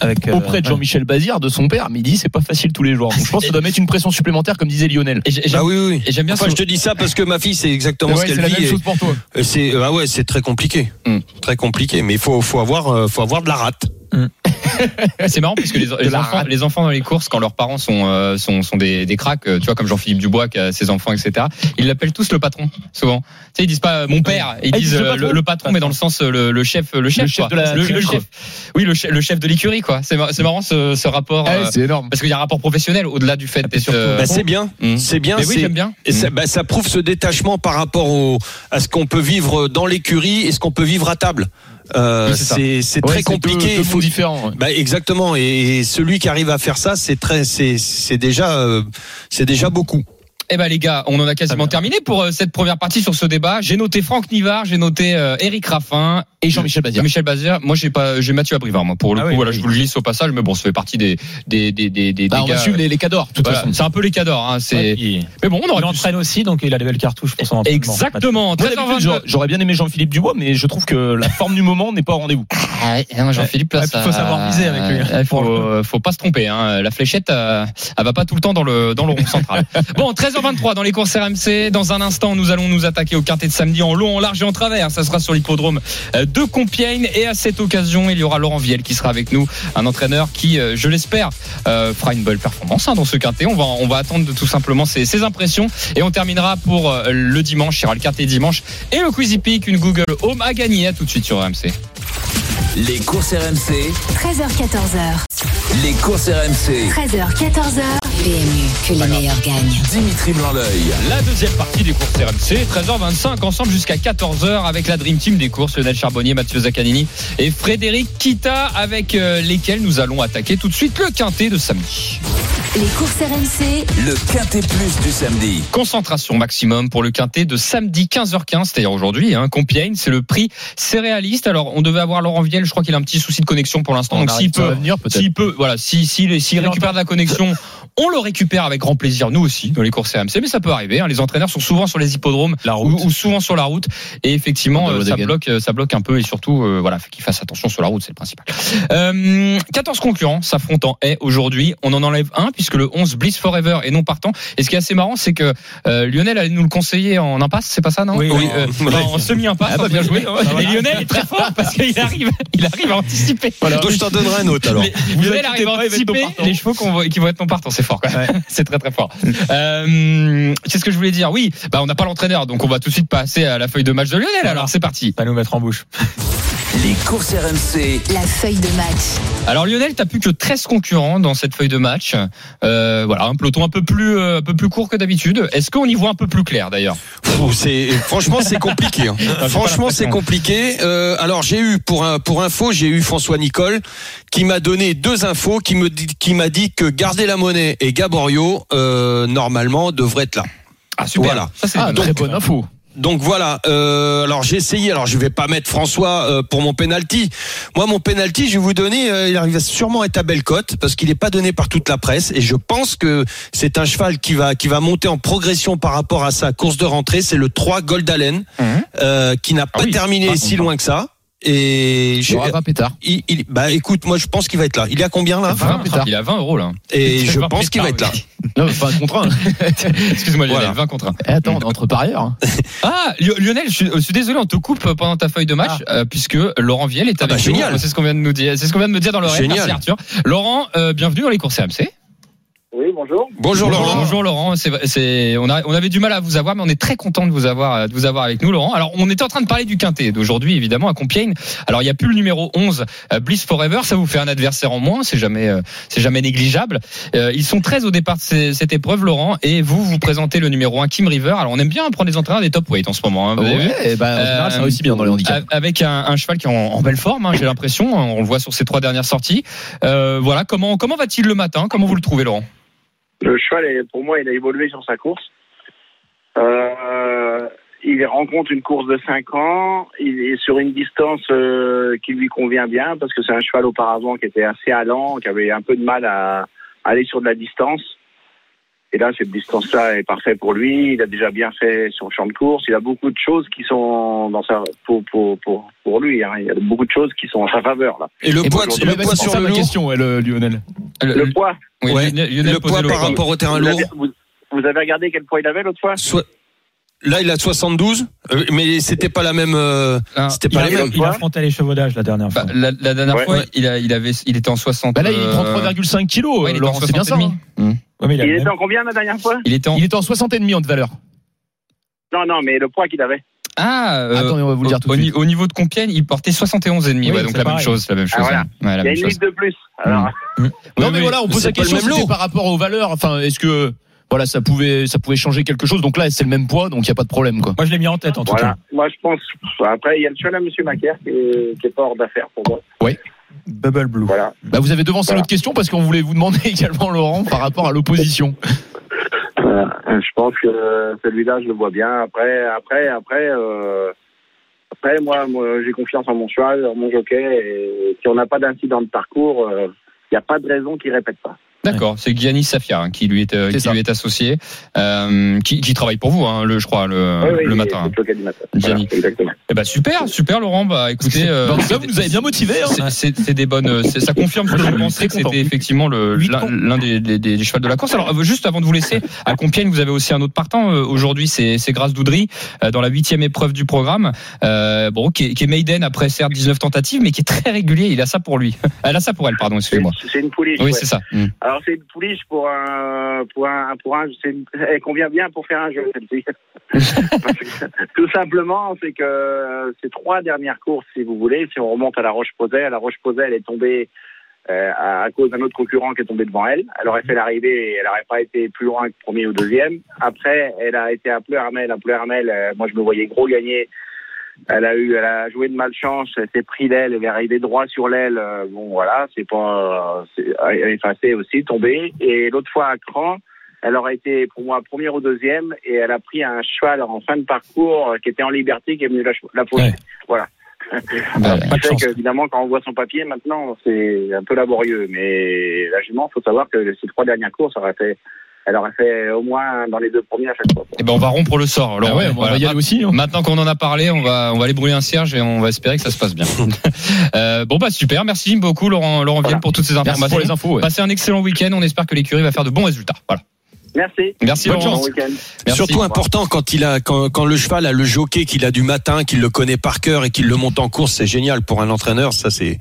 Avec, euh, auprès de. Jean-Michel Bazir, de son père, mais il dit c'est pas facile tous les jours. Donc je pense que ça doit mettre une pression supplémentaire, comme disait Lionel. et j'ai- j'aime Ah oui oui. et j'aime bien Enfin, je te dis ça parce que ma fille, c'est exactement Ouais, ce c'est qu'elle la vit. même et- chose pour toi. C'est ah ouais, c'est très compliqué, Mm. très compliqué. Mais il faut faut avoir euh, faut avoir de la rate. [laughs] C'est marrant parce que les, enfants, rate. les enfants dans les courses, quand leurs parents sont euh, sont, sont des, des cracks, euh, tu vois comme Jean-Philippe Dubois qui a ses enfants, etc. Ils l'appellent tous le patron, souvent. Tu sais, ils disent pas euh, mon père, ils Ah, ils disent le patron le, le patron, mais dans le sens le, le chef, le chef, Le chef quoi. de la le, chef. Oui, le chef, le chef de l'écurie, quoi. C'est mar- c'est marrant ce, ce rapport. euh, c'est énorme. parce qu'il y a un rapport professionnel au-delà du fait d'être. euh, Bah, c'est bien, mm. c'est bien. Mais oui, c'est- j'aime bien. Et ça, Mm. bah, ça prouve ce détachement par rapport au, à ce qu'on peut vivre dans l'écurie et ce qu'on peut vivre à table. Euh, Oui, c'est Ouais, très compliqué. Deux, il deux faut- mondes différents. ouais. Bah, exactement. Et, et celui qui arrive à faire ça, c'est très, c'est, c'est déjà, euh, c'est déjà beaucoup. Eh ben les gars, on en a quasiment terminé pour euh, cette première partie sur ce débat. J'ai noté Franck Nivard, j'ai noté euh, Eric Raffin Et Jean-Michel Bazir. Michel Bazir, moi j'ai pas, j'ai Mathieu Abrivard, moi pour le Ah coup, oui, voilà, oui. je vous le glisse au passage, mais bon, ça fait partie des des des des des, Bah, on va gars- suivre les, les cadors, de toute Voilà, façon. c'est un peu les cadors, hein, c'est. Ouais, il, Mais bon, on il aurait pu. entraîne aussi, donc il a les belles cartouches pour son entraînement. Exactement. Moi, d'habitude, 13h22. j'aurais- bien aimé Jean-Philippe Dubois, mais je trouve que la forme du moment n'est pas au rendez-vous. Ah ouais, non, Jean-Philippe, là, Ouais, ça- faut savoir viser avec lui. Il faut, faut pas se tromper. Hein. La fléchette, euh, elle va pas tout le temps dans le dans le rond central. [laughs] bon, 13h23 dans les courses RMC. Dans un instant, nous allons nous attaquer au quintet de samedi en long, en large et en travers. Ça sera sur l'hippodrome euh, de Compiègne. Et à cette occasion, il y aura Laurent Viel qui sera avec nous, un entraîneur qui, euh, je l'espère, euh, fera une belle performance hein, dans ce quintet. On va on va attendre de, tout simplement ses, ses impressions et on terminera pour euh, le dimanche. Il y aura le quintet dimanche et le Quizy Peak, une Google Home à gagner. À tout de suite sur RMC. Les courses RMC, 13h14h. les courses RMC. 13h14h. PMU, que les meilleurs gagnent. Dimitri Blanc-L'œil. La deuxième partie des courses RMC, 13h25, ensemble jusqu'à 14h avec la Dream Team des courses, Lionel Charbonnier, Mathieu Zaccanini et Frédéric Kita, avec euh, lesquels nous allons attaquer tout de suite le quintet de samedi. Les courses RMC, Le quintet plus du samedi. Concentration maximum pour le quintet de samedi 15h15, c'est-à-dire aujourd'hui, hein, Compiègne, c'est le prix céréaliste. Alors, on devait avoir Laurent Viel, je crois qu'il a un petit souci de connexion pour l'instant, donc s'il peut, venir peut-être. s'il peut, voilà, si, si, s'il récupère de la connexion, [laughs] on le récupère avec grand plaisir, nous aussi, dans les courses RMC, mais ça peut arriver. hein. Les entraîneurs sont souvent sur les hippodromes La ou, route. ou souvent sur la route, et effectivement, euh, ça bloque, euh, ça bloque un peu, et surtout, euh, voilà, faut qu'ils fassent attention sur la route, c'est le principal. Euh, 14 concurrents s'affrontent en haie aujourd'hui. On en enlève un puisque le 11 Bliss Forever est non partant. Et ce qui est assez marrant, c'est que euh, Lionel allait nous le conseiller en impasse, c'est pas ça, non Oui, oui. Euh, [laughs] Ouais. en semi-impasse. Ah bah, bien bien joué. [laughs] Et Lionel est très fort parce qu'il arrive, il arrive à anticiper. Donc je t'en donnerai un autre alors. Lionel arrive à anticiper les chevaux qui vont être non partants. C'est fort, quand même. [laughs] C'est très très fort. Euh, Qu'est-ce que je voulais dire Oui, bah on n'a pas l'entraîneur, donc on va tout de suite passer à la feuille de match de Lionel. Alors c'est parti. Pas nous mettre en bouche. [laughs] Les courses RMC. la feuille de match. Alors Lionel, t'as plus que 13 concurrents dans cette feuille de match. Euh, voilà, un peloton un peu plus euh, un peu plus court que d'habitude. Est-ce qu'on y voit un peu plus clair d'ailleurs? C'est franchement c'est compliqué. hein. [laughs] franchement c'est compliqué. Euh, alors j'ai eu pour un pour info j'ai eu François Nicole qui m'a donné deux infos qui me qui m'a dit que garder la monnaie et Gaborio euh, normalement devraient être là. Ah super. Voilà. Ça c'est Ah, une très bonne info. Donc voilà. Euh, alors j'ai essayé. Alors je vais pas mettre François euh, pour mon penalty. Moi mon penalty, je vais vous donner. euh, il arrive à sûrement être à belle cote parce qu'il n'est pas donné par toute la presse et je pense que c'est un cheval qui va qui va monter en progression par rapport à sa course de rentrée. C'est le 3 Gold Allen Mhm. euh, qui n'a pas Ah oui. terminé si loin que ça. Et Il je, y aura 20 pétards. il, il- bah écoute, moi je pense qu'il va être là. Il est à combien là? 20, plus tard. il a 20 euros là. Et [laughs] je 20 pense qu'il va être là. pétards, Non, pas un contre un. oui. [laughs] Excuse-moi Lionel, Voilà. 20 contre 1. Eh, attends, entre parieurs. hein. [laughs] Ah Lio- Lionel, je suis, je suis désolé, on te coupe pendant ta feuille de match euh, puisque Laurent Viel est Ah avec bah, nous. génial. C'est ce qu'on vient de nous dire. C'est ce qu'on vient de me dire dans l'oreille. Génial. Merci Arthur. Laurent, euh, bienvenue dans les courses RMC. Oui, bonjour. Bonjour, Laurent. Bonjour Laurent. C'est, c'est, on, a, on avait du mal à vous avoir, mais on est très content de vous avoir, de vous avoir avec nous, Laurent. Alors, on était en train de parler du quintet d'aujourd'hui, évidemment, à Compiègne. Alors, il n'y a plus le numéro 11, euh, Bliss Forever. Ça vous fait un adversaire en moins. C'est jamais, euh, c'est jamais négligeable. Euh, ils sont 13 au départ de ces- cette épreuve, Laurent. Et vous, vous présentez le numéro 1, Kim River. Alors, on aime bien prendre des entraîneurs des top weight en ce moment. hein, vous avez vu Ouais, bah, en général, ça réussit bien dans les handicaps. Avec un, un cheval qui est en, en belle forme, hein, j'ai l'impression. On le voit sur ses trois dernières sorties. Euh, voilà. Comment, comment va-t-il le matin? Comment vous le trouvez, Laurent? Le cheval, pour moi, il a évolué sur sa course. Euh, il rencontre une course de 5 ans. Il est sur une distance euh, qui lui convient bien parce que c'est un cheval auparavant qui était assez allant, qui avait un peu de mal à aller sur de la distance. Et là, cette distance-là est parfaite pour lui. Il a déjà bien fait son champ de course. Il a beaucoup de choses qui sont dans sa pour pour pour, pour lui. hein. Il y a beaucoup de choses qui sont en sa faveur là. Et le Et poids, le poids sur le question, ouais, le Lionel. Le poids. Oui, Ouais. Lionel- Lionel Le poids par rapport au terrain Vous lourd. avez, vous, vous avez regardé quel poids il avait l'autre fois? Soit- Là, il a 72, euh, mais c'était pas la même. euh, Ah, c'était Il, pas a, la même. il affrontait les chevaudages la dernière fois. Bah, la, la dernière Ouais. fois, Ouais. il, a, il, avait, il était en 60. Bah là, il prend euh, 3,5 kilos, ouais, il bien ça. 60 hein Ouais, mais il Il était même. en combien la dernière fois? Il était en. Il était en 60 et demi en de valeur. Non, non, mais le poids qu'il avait. Ah, euh, Attendez, on va vous le dire tout au, de ni- suite. au niveau de Compiègne, il portait 71 et demi. Oui, ouais, donc la même chose, la même chose. Ah, voilà. ouais. Ouais, la Il y a une chose. litre de plus. Alors, Non, Oui, mais oui. voilà, on pose la question c'était par rapport aux valeurs. Enfin, est-ce que voilà, ça pouvait, ça pouvait changer quelque chose? Donc là, c'est le même poids, donc il y a pas de problème, quoi. Moi, je l'ai mis en tête en tout cas. Moi, je pense. Après, il y a le cheval à Monsieur Macaire qui est, qui est pas hors d'affaire pour moi. Bubble Blue. Voilà. Bah, vous avez devancé Voilà. l'autre question parce qu'on voulait vous demander [laughs] également, Laurent, par rapport à l'opposition. Euh, je pense que celui-là, je le vois bien. Après, après, après, euh, Après, moi, moi j'ai confiance en mon cheval, en mon jockey. Et si on n'a pas d'incident de parcours, il n'y a pas de raison qu'il répète pas. D'accord, c'est Giannis Safia hein, qui lui est, euh, qui ça. lui est associé, euh, qui, qui travaille pour vous, hein, le, je crois, le, Oui, oui, le matin. le du matin. Gianni. Voilà, exactement. Eh ben super, super Laurent. Bah écoutez, euh, Bon, ça, vous nous avez bien motivé. Hein. c'est- c'est c'est des bonnes. c'est- Ça confirme ce que je pensais que c'était effectivement l'un des, des, des, des chevals de la course. Alors euh, juste avant de vous laisser, [laughs] à Compiègne, vous avez aussi un autre partant euh, aujourd'hui. C'est c'est Grâce Doudry euh, dans la huitième épreuve du programme. Euh, bon, qui est, qui est maiden après certes 19 tentatives, mais qui est très régulier. Il a ça pour lui. [laughs] Elle a ça pour elle, pardon. Excusez-moi. C'est une pouliche. Oui, ouais. c'est ça. Mm. Alors c'est une pouliche pour un pour un pour un une- elle convient bien pour faire un jeu celle-ci. [laughs] Tout simplement, c'est que euh, ces trois dernières courses, si vous voulez, si on remonte à la Roche-Posay, la Roche-Posay, elle est tombée euh, à, à cause d'un autre concurrent qui est tombé devant elle. Elle aurait fait l'arrivée et elle n'aurait pas été plus loin que premier ou deuxième. Après, elle a été à Pleuramel. À Pleuramel, euh, moi je me voyais gros gagner. Elle a eu, elle a joué de malchance, elle s'est pris l'aile, elle est arrivée droit sur l'aile. euh, Bon, voilà, c'est pas, c'est, elle est effacée aussi, tombée. Et l'autre fois à Cran, elle aurait été pour moi première ou deuxième, et elle a pris un cheval en fin de parcours euh, qui était en liberté, qui est venu la, la poser. Ouais. Voilà. [laughs] Bah, pas de Ce qui chance. fait qu'évidemment, quand on voit son papier, maintenant, c'est un peu laborieux. Mais la jument, faut savoir que ces trois dernières courses, aurait fait, elle aurait fait au moins dans les deux premiers à chaque fois. Eh ben on va rompre le sort. Ah Laurent. ouais, on Voilà. va y aller aussi. hein. Maintenant qu'on en a parlé, on va on va aller brûler un cierge et on va espérer que ça se passe bien. [laughs] Euh, bon bah super, merci beaucoup Laurent Laurent Vienne pour toutes ces Merci informations. pour les infos. ouais. Passez un excellent week-end. On espère que l'écurie va faire de bons résultats. Voilà. Merci. Merci Bonne. Surtout important quand il a quand, quand le cheval a le jockey qu'il a du matin, qu'il le connaît par cœur et qu'il le monte en course, c'est génial pour un entraîneur. Ça c'est,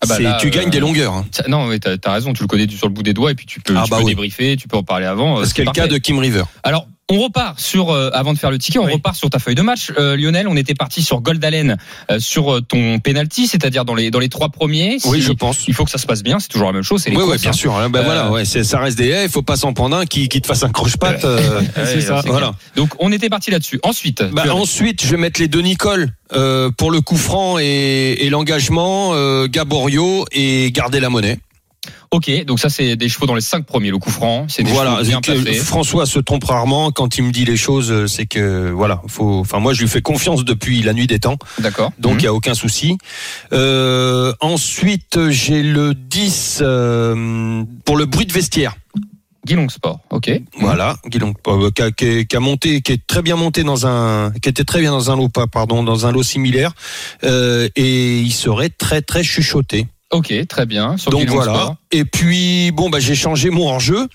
Ah bah là, tu euh, gagnes des longueurs. hein. Ça- Non, mais t'as as raison. Tu le connais du- sur le bout des doigts et puis tu peux, Ah tu bah peux oui. débriefer, tu peux en parler avant. euh, C'est c'est le cas de Kim River. Alors, on repart sur, euh, avant de faire le ticket, on Oui. repart sur ta feuille de match. Euh, Lionel, on était parti sur Goldalen euh, sur euh, ton penalty, c'est-à-dire dans les, dans les trois premiers. Oui, je pense. Il faut que ça se passe bien, c'est toujours la même chose. les Oui, courses, ouais, bien hein. sûr. hein. Ben Euh, voilà, ouais, c'est- ça reste des haies. Il faut pas s'en prendre un qui, qui te fasse un croche-patte. euh, [laughs] C'est ça. voilà. clair. Donc, on était parti là-dessus. Ensuite, Bah, ensuite, je vais mettre les deux Nicole euh, pour le coup franc et, et l'engagement, euh, Gaborio et garder la monnaie. Ok, donc ça, c'est des chevaux dans les cinq premiers, le coup franc. C'est des Voilà, chevaux bien. François se trompe rarement quand il me dit les choses, euh, c'est que voilà, faut. Enfin, moi, je lui fais confiance depuis la nuit des temps, D'accord. donc il Mhm. y a aucun souci. Euh, ensuite, j'ai le 10 euh, pour le bruit de vestiaire. Guilong Sport, ok. Voilà, Guilon, euh, qui, a, qui monté, qui est très bien monté dans un, qui était très bien dans un lot, pardon, dans un lot similaire, euh, et il serait très très chuchoté. Ok, très bien. Sur Donc voilà. Sport. Et puis bon bah j'ai changé mon hors-jeu,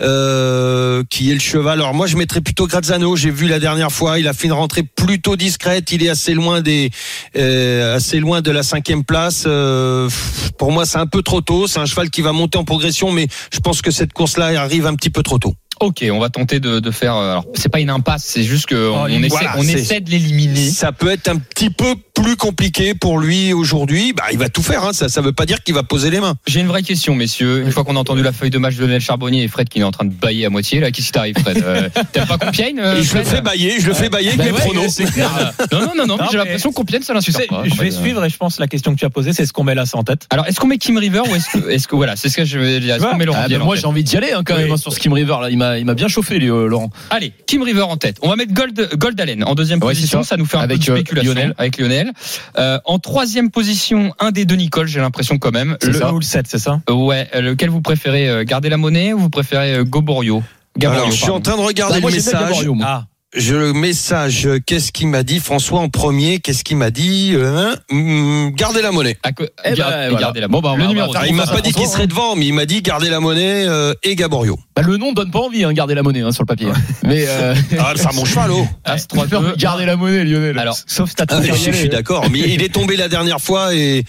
euh, qui est le cheval. Alors moi je mettrais plutôt Grazzano. J'ai vu la dernière fois, il a fait une rentrée plutôt discrète. Il est assez loin des, euh, assez loin de la cinquième place. Euh, pour moi c'est un peu trop tôt. C'est un cheval qui va monter en progression, mais je pense que cette course-là arrive un petit peu trop tôt. Ok, on va tenter de, de faire. euh, Alors, c'est pas une impasse, c'est juste que on, Oh, essaie, voilà, on essaie de l'éliminer. Ça peut être un petit peu plus compliqué pour lui aujourd'hui. Bah il va tout faire. Hein. Ça ça veut pas dire qu'il va poser les mains. J'ai une vraie question, messieurs. Une fois qu'on a entendu la feuille de match de Lionel Charbonnier et Fred qui est en train de bailler à moitié, là, qu'est-ce qui t'arrive, Fred Euh, T'aimes pas Compiègne euh, je le fais bailler, je le fais bailler avec mes ouais, pronos. c'est clair. [laughs] Non, non, non, non, Non, j'ai l'impression que Compiègne, ça l'insulte pas. je vais Fred. suivre et je pense que la question que tu as posée, c'est ce qu'on met là ça en tête. Alors, est-ce qu'on met Kim River ou est-ce que, est-ce que voilà, c'est ce que je veux dire. Qu'on Ah, bah, moi j'ai envie d'y aller hein, quand même Oui. hein, sur Skim River là. Il m'a il m'a bien chauffé lui, euh, Laurent. Allez, Kim River en tête. On va mettre Gold, Gold Allen en deuxième Ouais, position. ça. Ça. nous fait un Avec, peu de euh, spéculation Lionel. avec Lionel. Euh, en troisième position, un des deux Nicole, j'ai l'impression quand même. Le- ou le 7, c'est ça? Ouais, lequel vous préférez euh, Garder la monnaie ou vous préférez euh, Goborio? Gaborio, Alors, je suis en train de regarder Bah, le message. Gaborio. Ah, Je le message, qu'est-ce qu'il m'a dit François en premier? Qu'est-ce qu'il m'a dit euh, hum, Gardez la monnaie. À co- Eh ben, voilà. gardez la Bon, bah, Ah, il m'a pas dit qu'il serait devant, mais il m'a dit gardez la monnaie euh, et Gaborio. Bah, le nom donne pas envie, hein, garder la monnaie hein, sur le papier. Mais euh, [laughs] Ah, c'est mon cheval, oh As 3 2. garder la monnaie, Lionel. Alors, sauf Ah, statistique. je, suis d'accord, mais il est tombé la dernière fois et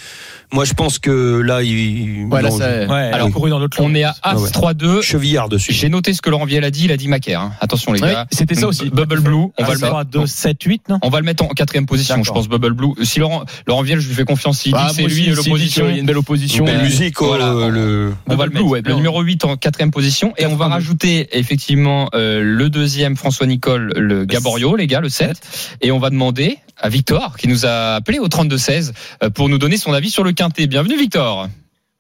moi je pense que là il. Ouais, là, non, ça- Ouais, Alors, couru dans l'autre on est à As Ah ouais. 3 2. chevillard dessus. J'ai noté ce que Laurent Viel a dit, il a dit Macaire. hein. Attention les gars. c'était ça aussi. Bubble Blue, on va le mettre. 3, 2, 7, 8, non On va le mettre en quatrième position, je pense, Bubble Blue. Si Laurent, Laurent Viel, je lui fais confiance, s'il Bah, dit c'est lui l'opposition. qu'il y a une belle opposition. Belle Ben, musique, oh, voilà. le. On va le Blue, le numéro 8 en quatrième position. Et on va rajouter effectivement euh, le deuxième François Nicole, le Gaborio, les gars, le 7. Et on va demander à Victor, qui nous a appelé au 32-16, euh, pour nous donner son avis sur le quintet. Bienvenue Victor.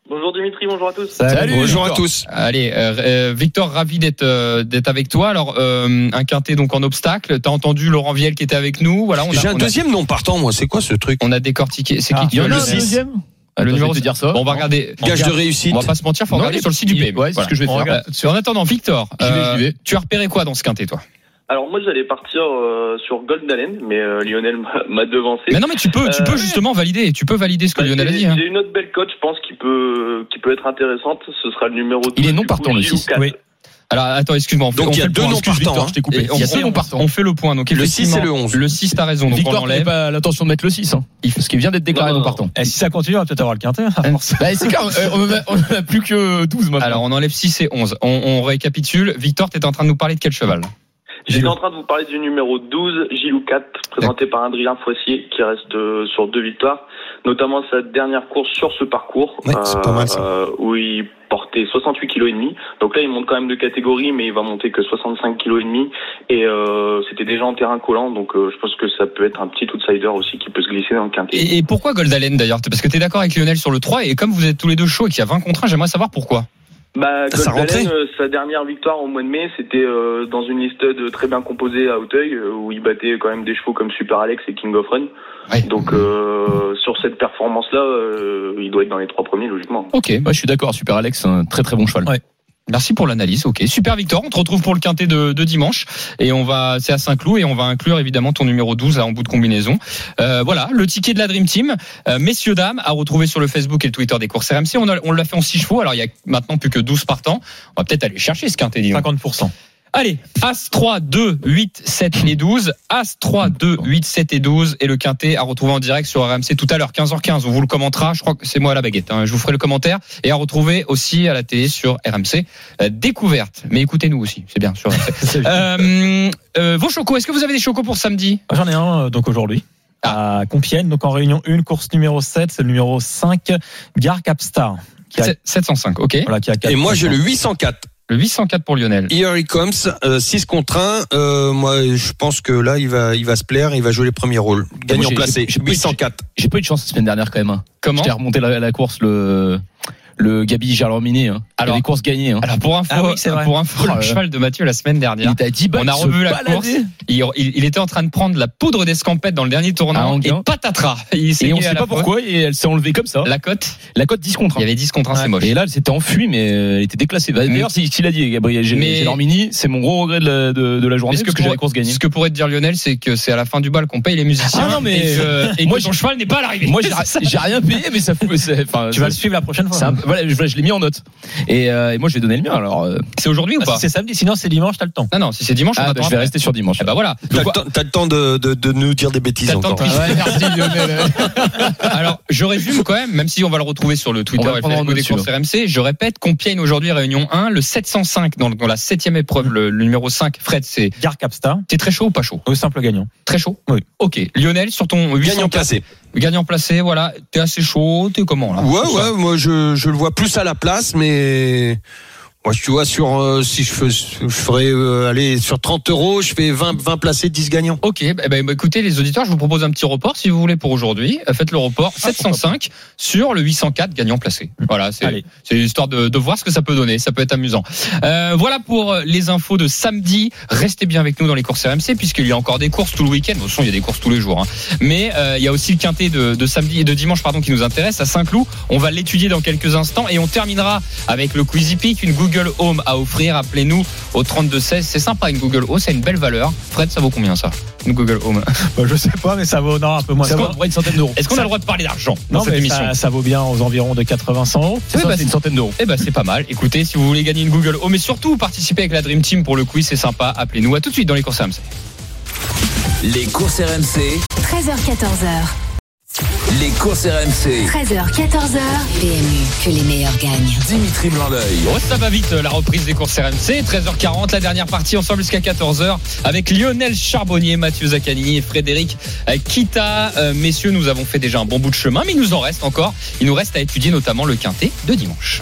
Bonjour Dimitri, bonjour à tous. Salut, Bonjour à tous. Allez, euh, Victor, ravi d'être euh, d'être avec toi. Alors, euh, un quintet donc en obstacle. T'as entendu Laurent Viel qui était avec nous. Voilà, J'ai un on a- deuxième nom partant, moi. C'est quoi ce truc on a décortiqué. C'est Ah, qui qui Il y en veut a le six deuxième Le numéro te dire ça. Bon, on va regarder. Gage de réussite. On va pas se mentir, faut Non, regarder sur le site du il- PM. ouais, c'est ce que je vais On faire. regarde- En attendant, Victor, vais, euh, tu as repéré quoi dans ce quintet, toi? Alors moi j'allais partir euh, sur Gold Allen, mais euh, Lionel m'a- devancé. Mais non, mais tu peux, tu Euh, peux justement valider. Tu peux valider ce que Bah, Lionel a j'ai- dit. hein. J'ai une autre belle cote, je pense, qui peut, qui peut être intéressante. Ce sera le numéro 12. Il est non partant, le Gilou six. quatre. Oui. Alors, attends, excuse-moi. on fait- Donc, on il y a fait le deux point. noms Excuse, partants, Victor, hein. je t'ai coupé. Et on Il y a sait deux non noms partants. On fait le point. Donc, Le 6 et le 11. Le 6, t'as raison. Donc, on Victor, l'enlève. pas l'intention de mettre le 6, hein. Parce qu'il vient d'être déclaré Non, non, non, partant. Et si ça continue, on va peut-être avoir le quintet. à force. Bah, c'est clair, euh, on en a- on en a plus que 12 maintenant. Alors, on enlève 6 et 11. On, on récapitule. Victor, t'étais en train de nous parler de quel cheval? J'étais en train de vous parler du numéro 12, Gilou 4, présenté par Adrien Foissier, qui reste euh, sur deux victoires, notamment sa dernière course sur ce parcours, Ouais, c'est pas mal, ça. euh, où il portait 68 kg et demi. Donc là, il monte quand même de catégorie, mais il va monter que 65 kg et demi. Et euh, c'était déjà en terrain collant, donc euh, je pense que ça peut être un petit outsider aussi qui peut se glisser dans le quintet. et, et pourquoi Goldalen d'ailleurs? Parce que t'es d'accord avec Lionel sur le 3 et comme vous êtes tous les deux chauds et qu'il y a 20 contre 1, j'aimerais savoir pourquoi. Bah, Ça Gold rentrait Allen, euh, sa dernière victoire au mois de mai, c'était euh, dans une liste de très bien composée à Hauteuil, euh, où il battait quand même des chevaux comme Super Alex et King of Run. Ouais. Donc euh, sur cette performance-là, euh, il doit être dans les trois premiers logiquement. Ok, Ouais, je suis d'accord, Super Alex, un très très bon cheval. Ouais. Merci pour l'analyse. Ok, super Victor. On te retrouve pour le quintet de, de dimanche et on va, c'est à Saint-Cloud et on va inclure évidemment ton numéro 12 là en bout de combinaison. Euh, voilà, le ticket de la Dream Team, euh, messieurs dames, à retrouver sur le Facebook et le Twitter des courses RMC. On, a- on l'a fait en 6 chevaux. Alors il y a maintenant plus que 12 partants. On va peut-être aller chercher ce quintet. dis donc. 50%. Allez, As 3, 2, 8, 7 et 12. As 3, 2, 8, 7 et 12. Et le quintet à retrouver en direct sur RMC tout à l'heure, 15h15. On vous le commentera. Je crois que c'est moi à la baguette. hein. Je vous ferai le commentaire. Et à retrouver aussi à la télé sur RMC. Euh, découverte. Mais écoutez-nous aussi. C'est bien sur RMC. [laughs] euh, euh, vos chocos. Est-ce que vous avez des chocos pour samedi? J'en ai un donc aujourd'hui. À Compiègne, donc en réunion 1, course numéro 7, c'est le numéro 5, Gare Capstar. Qui a, 7- 705. OK. voilà, qui a quatre Et moi, j'ai le 804. Le 804 pour Lionel. Here he comes, 6 contre 1. Euh, moi, je pense que là, il va, il va se plaire. Il va jouer les premiers rôles. Gagnant j'ai- placé. j'ai- j'ai pas eu de- 804. J'ai pas eu de chance la semaine dernière quand même. Hein. Comment J'étais remonté la, la course le le Gabi Gerlorminé. Hein. Alors- les courses gagnées. Hein. Alors pour info, Ah oui, c'est vrai. pour info, Oh le cheval de Mathieu la semaine dernière. Il à 10 balles. On a revu la balader. course. Il, il- il était en train de prendre la poudre d'escampette dans le dernier À tournant et patatras. Il Et on à sait pas pourquoi et elle s'est enlevée comme ça. La cote, La cote 10 contre il y 1. avait 10 contre 1, c'est moche. Et là, elle s'était enfuie, mais elle était déclassée. Bah, D'ailleurs, c'est ce qu'il a dit, Gabriel Mais- Gerlormini. C'est mon gros regret de la, de, de la journée parce que j'avais la course gagnée. ce que pourrait te dire Lionel, c'est que c'est à la fin du bal qu'on paye les musiciens. Ah non, mais- et que, ton j'ai- cheval n'est pas à l'arrivée. Moi, j'ai [laughs] j'ai rien payé, mais ça Tu vas le suivre la prochaine fois. Voilà, je, l'ai mis en note. Et, euh, et moi, je vais donner le mien. Alors, euh, C'est aujourd'hui ou Ah, pas si c'est samedi, sinon c'est dimanche, t'as le temps. Non, non, si c'est dimanche, on ah, bah, je vais rester sur dimanche. Eh ben voilà. T'as le temps- t'as le temps de, de, de nous dire des bêtises encore. tricher. Ouais, merci Lionel. [laughs] Alors, je résume quand même, même si on va le retrouver sur le Twitter On va et le prendre en Facebook des courses RMC. Je répète, Compiègne aujourd'hui, réunion 1, le 705 dans, dans la septième épreuve, le, le numéro 5. Fred, c'est, Gare Capstar, t'es très chaud ou pas chaud? au simple gagnant. Très chaud? Oui. Ok. Lionel, sur ton 804, Gagnant placé. Gagnant placé, voilà. T'es assez chaud, t'es comment, là? Ouais, ouais, moi je, je le vois plus à la place, mais moi tu vois sur euh, si je, fais, je ferais euh, aller sur 30 euros, je fais 20, 20 placés, 10 gagnants. Ok, eh ben, écoutez les auditeurs, je vous propose un petit report si vous voulez pour aujourd'hui. Euh, Faites le report 705 sur le 804 gagnant placé. Voilà, c'est histoire de, de voir ce que ça peut donner, ça peut être amusant. Euh, voilà pour les infos de samedi. Restez bien avec nous dans les courses RMC puisqu'il y a encore des courses tout le week-end. Toute façon, il y a des courses tous les jours, hein. mais euh, il y a aussi le quintet de, de samedi et de dimanche pardon qui nous intéresse à Saint-Cloud. On va l'étudier dans quelques instants et on terminera avec le Quizy Peak, une Google Home à offrir. Appelez-nous au 32 16. C'est sympa une Google Home, c'est une belle valeur. Fred, ça vaut combien ça? Une Google Home. [laughs] Bah, je sais pas, mais ça vaut non, un peu moins. Ça vaut une centaine d'euros. Est-ce qu'on a le droit de parler d'argent dans Non, cette émission ça, ça vaut bien aux environs de 80-100 euros. C'est Oui, ça, bah, c'est une centaine d'euros. Eh ben c'est pas mal. Écoutez, si vous voulez gagner une Google Home, mais surtout participer avec la Dream Team pour le quiz, c'est sympa. Appelez-nous à tout de suite dans les courses RMC. Les courses RMC, 13h14h. Les courses RMC. 13h, 14h. PMU, que les meilleurs gagnent. Dimitri Blanc-L'œil. Oh, ça va vite, la reprise des courses RMC. 13h40, la dernière partie ensemble jusqu'à 14h avec Lionel Charbonnier, Mathieu Zaccanini et Frédéric euh, Kita. Euh, messieurs, nous avons fait déjà un bon bout de chemin, mais il nous en reste encore. Il nous reste à étudier notamment le quintet de dimanche.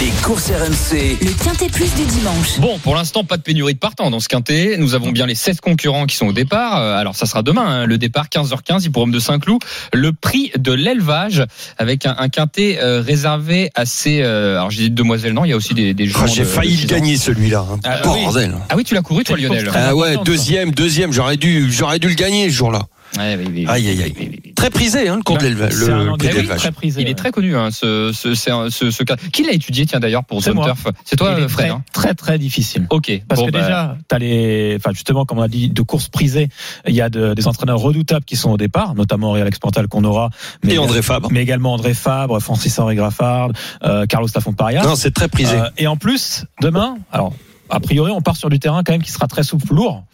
Les courses RMC, Le Quintet Plus du dimanche. Bon, pour l'instant, pas de pénurie de partants dans ce quintet. Nous avons bien les 16 concurrents qui sont au départ. Euh, Alors, ça sera demain, hein, le départ 15h15, hippodrome de Saint-Cloud. Le prix de l'élevage avec un, un quintet euh, réservé à ces. euh, alors j'ai dit demoiselles, non, il y a aussi des, des Ah, J'ai de- failli de le gagner celui-là. hein. Ah, oui. Ah oui, tu l'as couru toi, Lionel. Ah ouais, deuxième, deuxième. J'aurais dû, j'aurais dû le gagner ce jour-là. Ouais, oui, oui, oui. Aïe, aïe, aïe. Oui, oui, oui. Très prisé, hein, le d'élevage. prix Eh oui, d'élevage. très prisé. Il est très connu, hein, ce, ce, ce, ce cas. Qui l'a étudié, tiens d'ailleurs, pour Zone. Turf C'est toi, Il est Fred très, hein très très difficile. Ok. Parce bon, que bah, déjà, t'as les, enfin justement, comme on a dit, de courses prisées, il y a de- des entraîneurs redoutables qui sont au départ, notamment Henri Alex Pantal qu'on aura, mais, Et André Fabre. mais également André Fabre, Francis Henri Graffard, euh, Carlos Tafon Paria. Non, c'est très prisé. Euh, et en plus, demain, alors a priori, on part sur du terrain quand même qui sera très souple, lourd.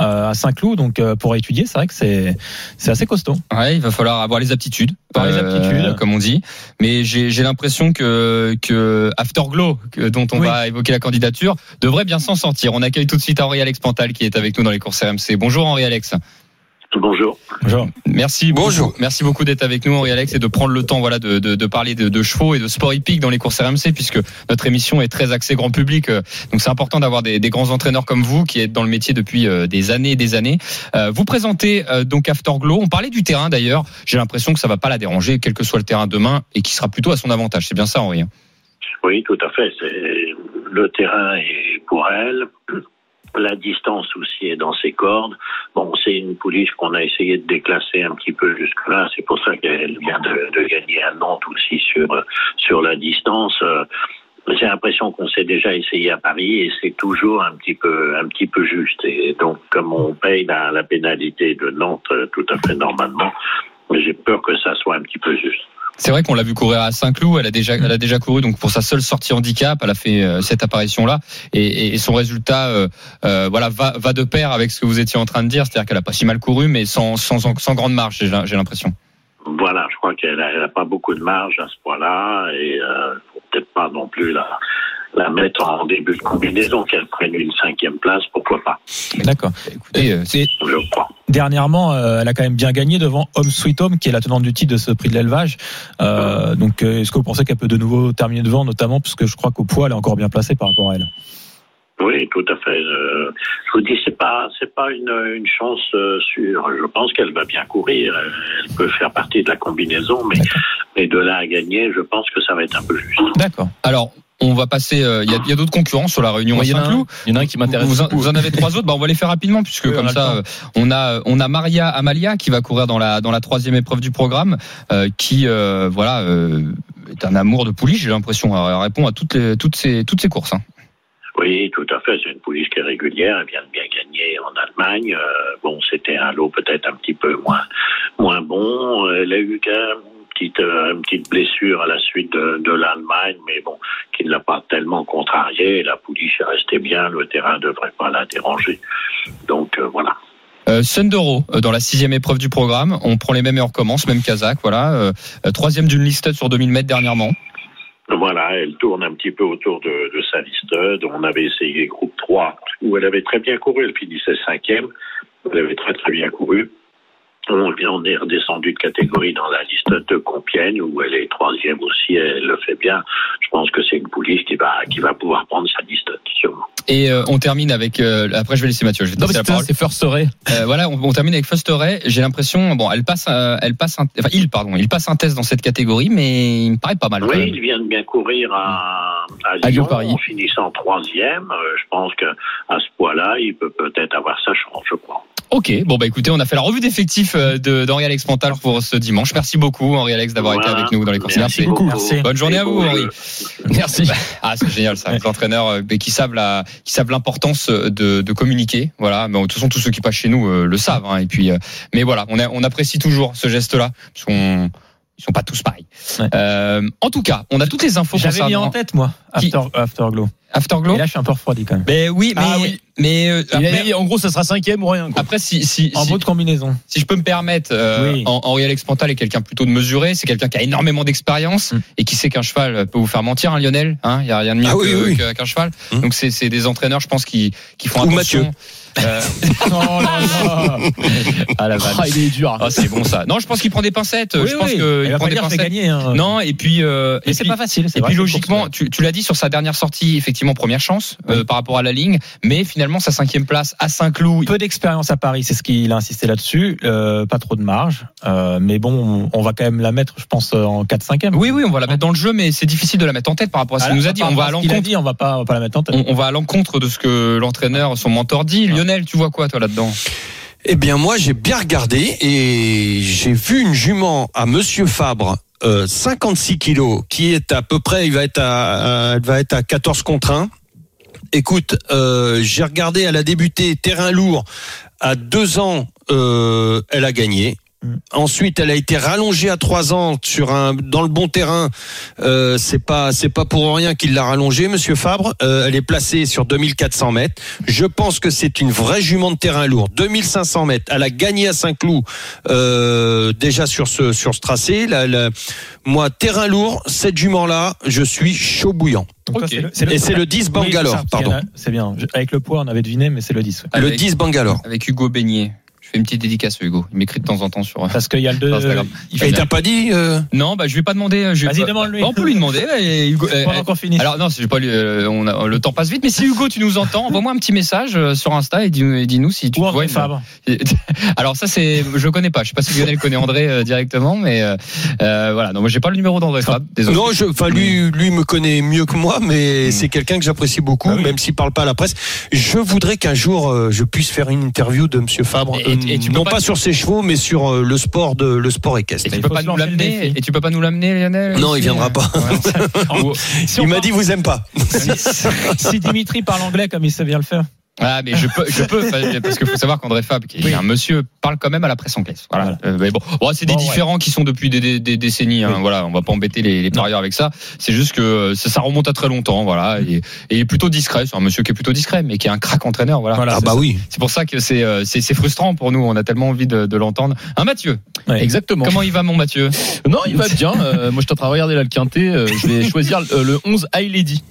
Euh, à Saint-Cloud, donc euh, pour étudier, c'est vrai que c'est c'est assez costaud. Ouais, il va falloir avoir les aptitudes, euh, Avoir les aptitudes. comme on dit. Mais j'ai j'ai l'impression que que Afterglow, que- dont on Oui. va évoquer la candidature, devrait bien s'en sortir. On accueille tout de suite Henri Alex Pantal qui est avec nous dans les courses RMC. Bonjour Henri Bonjour. Genre, Merci Bonjour. beaucoup. Merci beaucoup d'être avec nous, Henri Alex, et de prendre le temps, voilà, de, de, de parler de, de chevaux et de sport hippique dans les courses RMC, puisque notre émission est très axée grand public. euh, Donc, c'est important d'avoir des, des grands entraîneurs comme vous, qui êtes dans le métier depuis euh, des années et des années. Euh, vous présentez euh, donc Afterglow. On parlait du terrain d'ailleurs. J'ai l'impression que ça va pas la déranger, quel que soit le terrain demain, et qui sera plutôt à son avantage. C'est bien ça, Henri. hein? Oui, tout à fait. C'est le terrain est pour elle. La distance aussi est dans ses cordes. Bon, c'est une pouliche qu'on a essayé de déclasser un petit peu jusque-là. C'est pour ça qu'elle vient de, gagner à Nantes aussi sur sur la distance. Euh, J'ai l'impression qu'on s'est déjà essayé à Paris et c'est toujours un petit peu un petit peu juste. Et donc, comme on paye la, la pénalité de Nantes euh, tout à fait normalement, j'ai peur que ça soit un petit peu juste. C'est vrai qu'on l'a vu courir à Saint-Cloud. Elle a déjà, elle a déjà couru donc pour sa seule sortie handicap. Elle a fait euh, cette apparition-là et, et son résultat, euh, euh, voilà, va, va de pair avec ce que vous étiez en train de dire, c'est-à-dire qu'elle a pas si mal couru, mais sans, sans, sans grande marge. J'ai l'impression. Voilà, je crois qu'elle n'a pas beaucoup de marge à ce point-là et euh, faut peut-être pas non plus la, la mettre en début de combinaison, qu'elle prenne une cinquième place, pourquoi pas, d'accord. Écoutez, euh, c'est je crois. Dernièrement, euh, elle a quand même bien gagné devant Home Sweet Home, qui est la tenante du titre de ce prix de l'élevage. Euh, donc, euh, est-ce que vous pensez qu'elle peut de nouveau terminer devant, notamment parce que je crois qu'au poids, elle est encore bien placée par rapport à elle? Oui, tout à fait. Euh, je vous dis, c'est pas, c'est pas une, une chance euh, sûre. Je pense qu'elle va bien courir. Elle, elle peut faire partie de la combinaison, mais, mais de là à gagner, je pense que ça va être un peu juste. D'accord. alors. On va passer. euh, Il y a, il y a d'autres concurrents sur la réunion il y en a un- il y en a un qui m'intéresse Vous, vous en avez trois autres? Bah, on va les faire rapidement puisque Oui, on comme a le ça, euh, on a on a Maria Amalia qui va courir dans la dans la troisième épreuve du programme, euh, qui euh, voilà euh, est un amour de pouliche. J'ai l'impression. Elle répond à toutes les toutes ces toutes ces courses. hein. Oui, tout à fait. C'est une pouliche qui est régulière. Elle vient de bien gagner en Allemagne. Euh, bon, c'était un lot peut-être un petit peu moins moins bon. Elle a eu quand même petite, euh, une petite blessure à la suite de, de l'Allemagne, mais bon, qui ne l'a pas tellement contrariée. La pouliche est restée bien. Le terrain ne devrait pas la déranger. Donc euh, voilà. Euh, Sundero euh, dans la sixième épreuve du programme. On prend les mêmes et on recommence, même Kazakh. Voilà, euh, troisième d'une liste sur 2000 mètres dernièrement. Voilà, elle tourne un petit peu autour de, de sa liste. On avait essayé groupe 3, où elle avait très bien couru. Elle finissait cinquième. Elle avait très très bien couru. On, on est redescendu de catégorie dans la liste de Compiègne, où elle est troisième aussi. Elle le fait bien. Je pense que c'est une pouliche qui va, qui va pouvoir prendre sa liste, sûrement. Et euh, on termine avec. euh, après, je vais laisser Mathieu. Je vais te Non, la c'est ça, parole. c'est First Ray. Euh, voilà, on, on termine avec Fosteret. J'ai l'impression, bon, elle passe, euh, elle passe, un, enfin, il, pardon, il passe un test dans cette catégorie, mais il me paraît pas mal. Oui, il vient de bien courir à, à À Lyon, Lyon-Paris. en finissant troisième. Euh, je pense que à ce poids-là, il peut peut-être avoir sa chance, je crois. Ok, bon bah écoutez, on a fait la revue d'effectifs euh, de d'Henri Alex Pantal pour ce dimanche. Merci beaucoup Henri Alex d'avoir été avec nous dans les courses. Merci beaucoup. beaucoup. Merci. Bonne journée à vous, Henri. [laughs] Merci. Ah, c'est génial ça. Les entraîneurs euh, qui savent la, qui savent l'importance de, de communiquer. Voilà. Mais de toute façon, tous ceux qui passent chez nous euh, le savent. hein. Et puis, euh, mais voilà, on, a- on apprécie toujours ce geste-là parce qu'on ils sont pas tous pareils. Ouais. Euh, en tout cas, on a toutes les infos J'avais mis en tête, moi, Qui After, Afterglow. Afterglow. Et là, je suis un peu refroidi quand même. Mais oui, mais Ah oui. mais euh, après, en gros, ça sera cinquième ou rien. quoi. après, si si En si, mot de combinaison. si je peux me permettre, euh, Oui. Hen- Henri Alex Pantal est quelqu'un plutôt de mesuré. C'est quelqu'un qui a énormément d'expérience Mm. et qui sait qu'un cheval peut vous faire mentir, hein, Lionel. Hein, il y a rien de mieux Ah oui, qu'un cheval. Mm. Donc c'est c'est des entraîneurs, je pense, qui qui font Ou attention. Mathieu. Euh, oh là là. Ah la vanne. Ah, il est dur. Ah, c'est bon ça. Non, je pense qu'il prend des pincettes. Oui, je pense oui. que Il il va prend pas des pincettes. gagner. hein. Non, et puis euh, et c'est pas facile. Et vrai, puis logiquement, tu, tu l'as dit sur sa dernière sortie, effectivement première chance euh, par rapport à la ligne, mais finalement sa cinquième place à Saint-Cloud. peu d'expérience à Paris, c'est ce qu'il a insisté là-dessus. Euh, pas trop de marge, Euh, mais bon, on va quand même la mettre, je pense, en 4-5e. Oui, oui, on va la mettre dans le jeu, mais c'est difficile de la mettre en tête par rapport à ce qu'il nous a dit. On va à l'encontre. dit, on va pas, la mettre en tête. On, on va à l'encontre de ce que l'entraîneur, son mentor dit. Tu vois quoi toi là-dedans? Eh bien, moi, j'ai bien regardé et j'ai vu une jument à Monsieur Fabre. euh, 56 kilos, qui est à peu près, il va être à, à- elle va être à 14 contre 1. Écoute, euh, j'ai regardé, elle a débuté terrain lourd à deux ans, euh, elle a gagné. Mm. Ensuite, elle a été rallongée à trois ans sur un dans le bon terrain. Euh, c'est pas c'est pas pour rien qu'il l'a rallongée, Monsieur Fabre. Euh, elle est placée sur 2400 mètres. Je pense que c'est une vraie jument de terrain lourd. 2500 mètres. Elle a gagné à Saint-Cloud euh, déjà sur ce sur ce tracé. La- la- moi, terrain lourd, cette jument là, je suis chaud bouillant. Donc toi, Ok. c'est le- c'est le- Et c'est le 10 Oui, Bangalore, pardon. C'est bien. Avec le poids, on avait deviné, mais c'est le 10. ouais. Le Avec- 10 Bangalore. Avec Hugo Beignet. Fais une petite dédicace à Hugo. Il m'écrit de temps en temps sur. Parce qu'il y a le 2. Instagram. Il Et fait t'as pas dit euh, Non, bah je vais pas demander. je Vas-y, pas- demande-lui. On peut lui demander. eh, Hugo, eh, pendant qu'on finit. Alors non, pas lui, euh, on a, le temps passe vite. Mais si Hugo, tu nous entends, envoie-moi un petit message euh, sur Insta et dis- et dis-nous si tu Ou vois une- Fabre. [laughs] Alors ça c'est, je connais pas. Je sais pas si Lionel connaît André euh, directement, mais euh, euh, voilà. Non, moi j'ai pas le numéro d'André Fab. Désolé. Non, je, enfin lui, lui me connaît mieux que moi, mais c'est quelqu'un que j'apprécie beaucoup, Ah oui. même s'il parle pas à la presse. Je voudrais qu'un jour euh, je puisse faire une interview de Monsieur Fabre, Et- et- et tu peux non pas- pas sur ses chevaux, mais sur euh, le sport de le sport équestre. Et tu peux pas nous l'amener. Et tu peux pas nous l'amener, Lionel Non, il viendra pas. [laughs] Si il m'a parle- dit vous aime pas. si Dimitri parle anglais comme il sait bien le faire. Ah, mais je peux, je peux, parce qu'il faut savoir qu'André Fab, qui est Oui. un monsieur, parle quand même à la presse anglaise. Voilà. Euh, mais bon, Bon, c'est des Bon, ouais. différents qui sont depuis des, des- des décennies. Hein. Oui. Voilà, on va pas embêter les, les parieurs avec ça. C'est juste que euh, ça, ça remonte à très longtemps. Voilà, et, et il est plutôt discret. C'est un monsieur qui est plutôt discret, mais qui est un crack entraîneur. Voilà. Voilà, ah c'est bah ça. oui. C'est pour ça que c'est euh, c'est c'est frustrant pour nous. On a tellement envie de, de l'entendre. Un Mathieu, Ouais. Exactement. comment il va, mon Mathieu? Non, il va bien. Euh, moi, je suis en train de regarder là le quintet. Euh, je vais [laughs] choisir le, le 11 High Lady.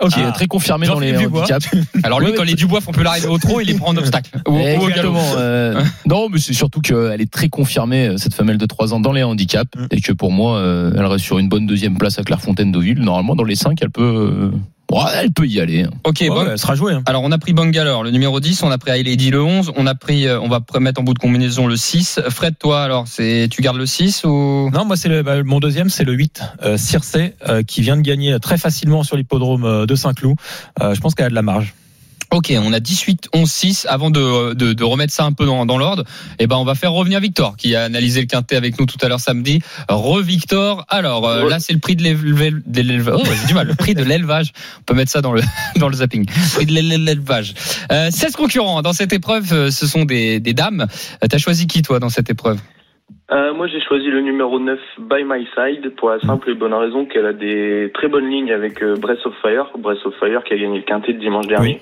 Qui Ah. est très confirmé dans les handicaps. [laughs] Alors lui, quand les Dubois font plus l'arrivée au trot, il les prend en obstacle. Exactement. euh, [laughs] non, mais c'est surtout qu'elle est très confirmée, euh, cette femelle de 3 ans, dans les handicaps. Mm. Et que pour moi, euh, elle reste sur une bonne deuxième place à Clairefontaine-Deauville. Normalement, dans les 5, elle peut, ouais, elle peut y aller. hein. Ok, Ouais, bon. ouais, elle sera jouée. hein. Alors on a pris Bangalore, le numéro 10, on a pris High Lady le 11, on a pris euh, on va mettre en bout de combinaison le 6. Fred toi alors, c'est tu gardes le 6 ou? Non, moi c'est le, bah, mon deuxième, c'est le 8, euh, Circe, euh, qui vient de gagner très facilement sur l'hippodrome de Saint-Cloud. Euh, je pense qu'elle a de la marge. OK, on a 18 11 6 avant de, de, de remettre ça un peu dans, dans l'ordre. Et ben on va faire revenir Victor qui a analysé le quintet avec nous tout à l'heure samedi. Re Victor. Alors euh, là c'est le prix de l'élev- de l'élevage. Oh, j'ai du mal, le prix de l'élevage. On peut mettre ça dans le [laughs] dans le zapping. Prix de l'élevage. Euh, 16 concurrents dans cette épreuve, euh, ce sont des des dames. Euh, T'as choisi qui toi dans cette épreuve? Euh, moi, j'ai choisi le numéro 9, By My Side, pour la simple et bonne raison qu'elle a des très bonnes lignes avec euh, Breath of Fire. Breath of Fire qui a gagné le quintet de dimanche dernier.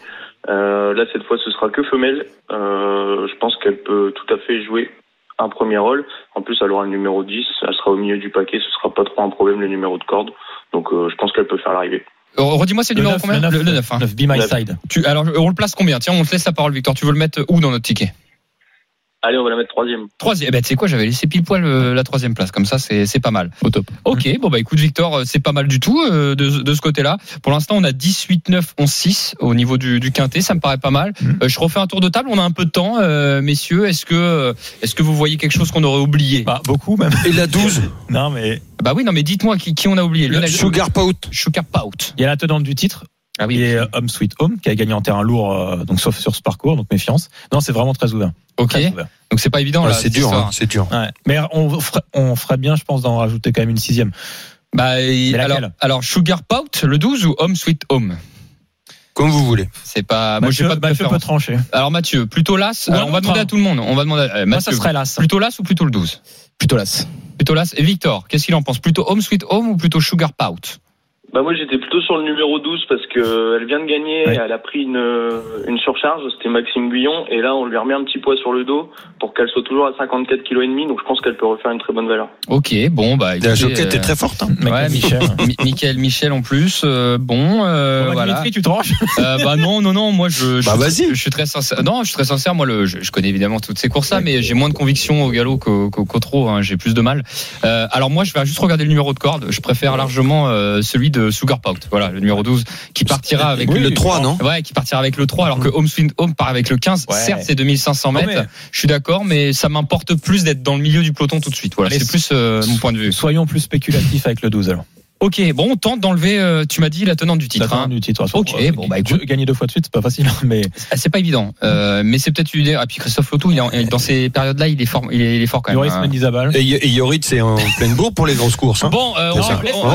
Euh, là, cette fois, ce sera que femelle. Euh, je pense qu'elle peut tout à fait jouer un premier rôle. En plus, elle aura le numéro 10. Elle sera au milieu du paquet. Ce sera pas trop un problème, le numéro de corde. Donc, euh, je pense qu'elle peut faire l'arrivée. Redis-moi c'est le, numéro combien le 9, le, 9 hein. 9, Be My. Side. Tu, alors, on le place combien? Tiens, on te laisse la parole, Victor. Tu veux le mettre où dans notre ticket? Allez, on va la mettre troisième. Troisième. Eh ben, tu sais quoi J'avais laissé pile poil euh, la troisième place. Comme ça, c'est c'est pas mal. Au top. Ok. Bon bah écoute, Victor, euh, c'est pas mal du tout euh, de, de ce côté-là. Pour l'instant, on a 18, 9, 11, 6 au niveau du, du quintet. Ça me paraît pas mal. Euh, je refais un tour de table. On a un peu de temps, euh, messieurs. Est-ce que est-ce que vous voyez quelque chose qu'on aurait oublié? Bah, beaucoup même. Et la 12, Non, mais Bah oui, non, mais dites-moi qui, qui on a oublié. Sugar Pout. Sugar Pout. il y a la tenante du titre. Ah Il est euh, Home Sweet Home, qui a gagné en terrain lourd, euh, donc sauf sur ce parcours, donc méfiance. Non, c'est vraiment très ouvert. Ok. Très ouvert. Donc c'est pas évident Ouais, là. c'est dur, hein, c'est dur. Ouais. Mais on ferait, on ferait bien, je pense, d'en rajouter quand même une sixième. Bah, et- alors, alors Sugar Pout, le 12 ou Home Sweet Home? Comme vous voulez. C'est pas. Moi, j'ai Mathieu, pas de Mathieu peut trancher. Alors Mathieu, plutôt l'as? Alors, on va demander hein. à tout le monde. On va demander. à- Moi, Mathieu, ça serait l'as. Plutôt l'as ou plutôt le 12 Plutôt las. Plutôt l'as. Et Victor, qu'est-ce qu'il en pense? Plutôt Home Sweet Home ou plutôt Sugar Pout? Bah moi j'étais plutôt sur le numéro 12 parce que elle vient de gagner, Ouais. elle a pris une, une surcharge, c'était Maxime Guyon et là on lui remet un petit poids sur le dos pour qu'elle soit toujours à 54 kg et demi donc je pense qu'elle peut refaire une très bonne valeur. Ok, bon bah écoutez, La Joquette euh, est très forte. hein. Ouais, Michel. [laughs] Mi- Michael Michel en plus. euh, bon, euh, Bon, voilà. Dimitri, tu te ranges Euh, bah non, non, non. Moi, je, je, Bah, suis- vas-y. je suis très sincère. Non, je suis très sincère. Moi, le, je, je connais évidemment toutes ces courses-là, mais j'ai moins de conviction au galop qu'au, qu'au, qu'au trot. hein. J'ai plus de mal. Euh, alors moi, je vais juste regarder le numéro de corde. Je préfère largement euh, celui de Sugar Pout. Voilà, le numéro 12 qui partira avec Oui, le 3, non Ouais, qui partira avec le 3, alors que Home Sweet Home part avec le 15. Ouais. Certes, c'est 2500 mètres. Mais- Je suis d'accord, mais ça m'importe plus d'être dans le milieu du peloton tout de suite. Voilà, c'est plus euh, mon point de vue. Soyons plus spéculatifs avec le 12 alors. Ok, bon, on tente d'enlever, euh, tu m'as dit, la tenante du titre. La hein. fin du titre. Ok, bon, bah, écoute. Gagner deux fois de suite, c'est pas facile, hein, [laughs] mais Ah, C'est pas évident, euh, mais c'est peut-être une idée. Ah, puis Christophe Lotou, il est en- dans ces période-là, il est fort, il est, il est fort quand même. Yoris hein. Mendizabal. Et, et Yorid, c'est en pleine bourre pour les grosses courses. hein. Bon, euh, on, on,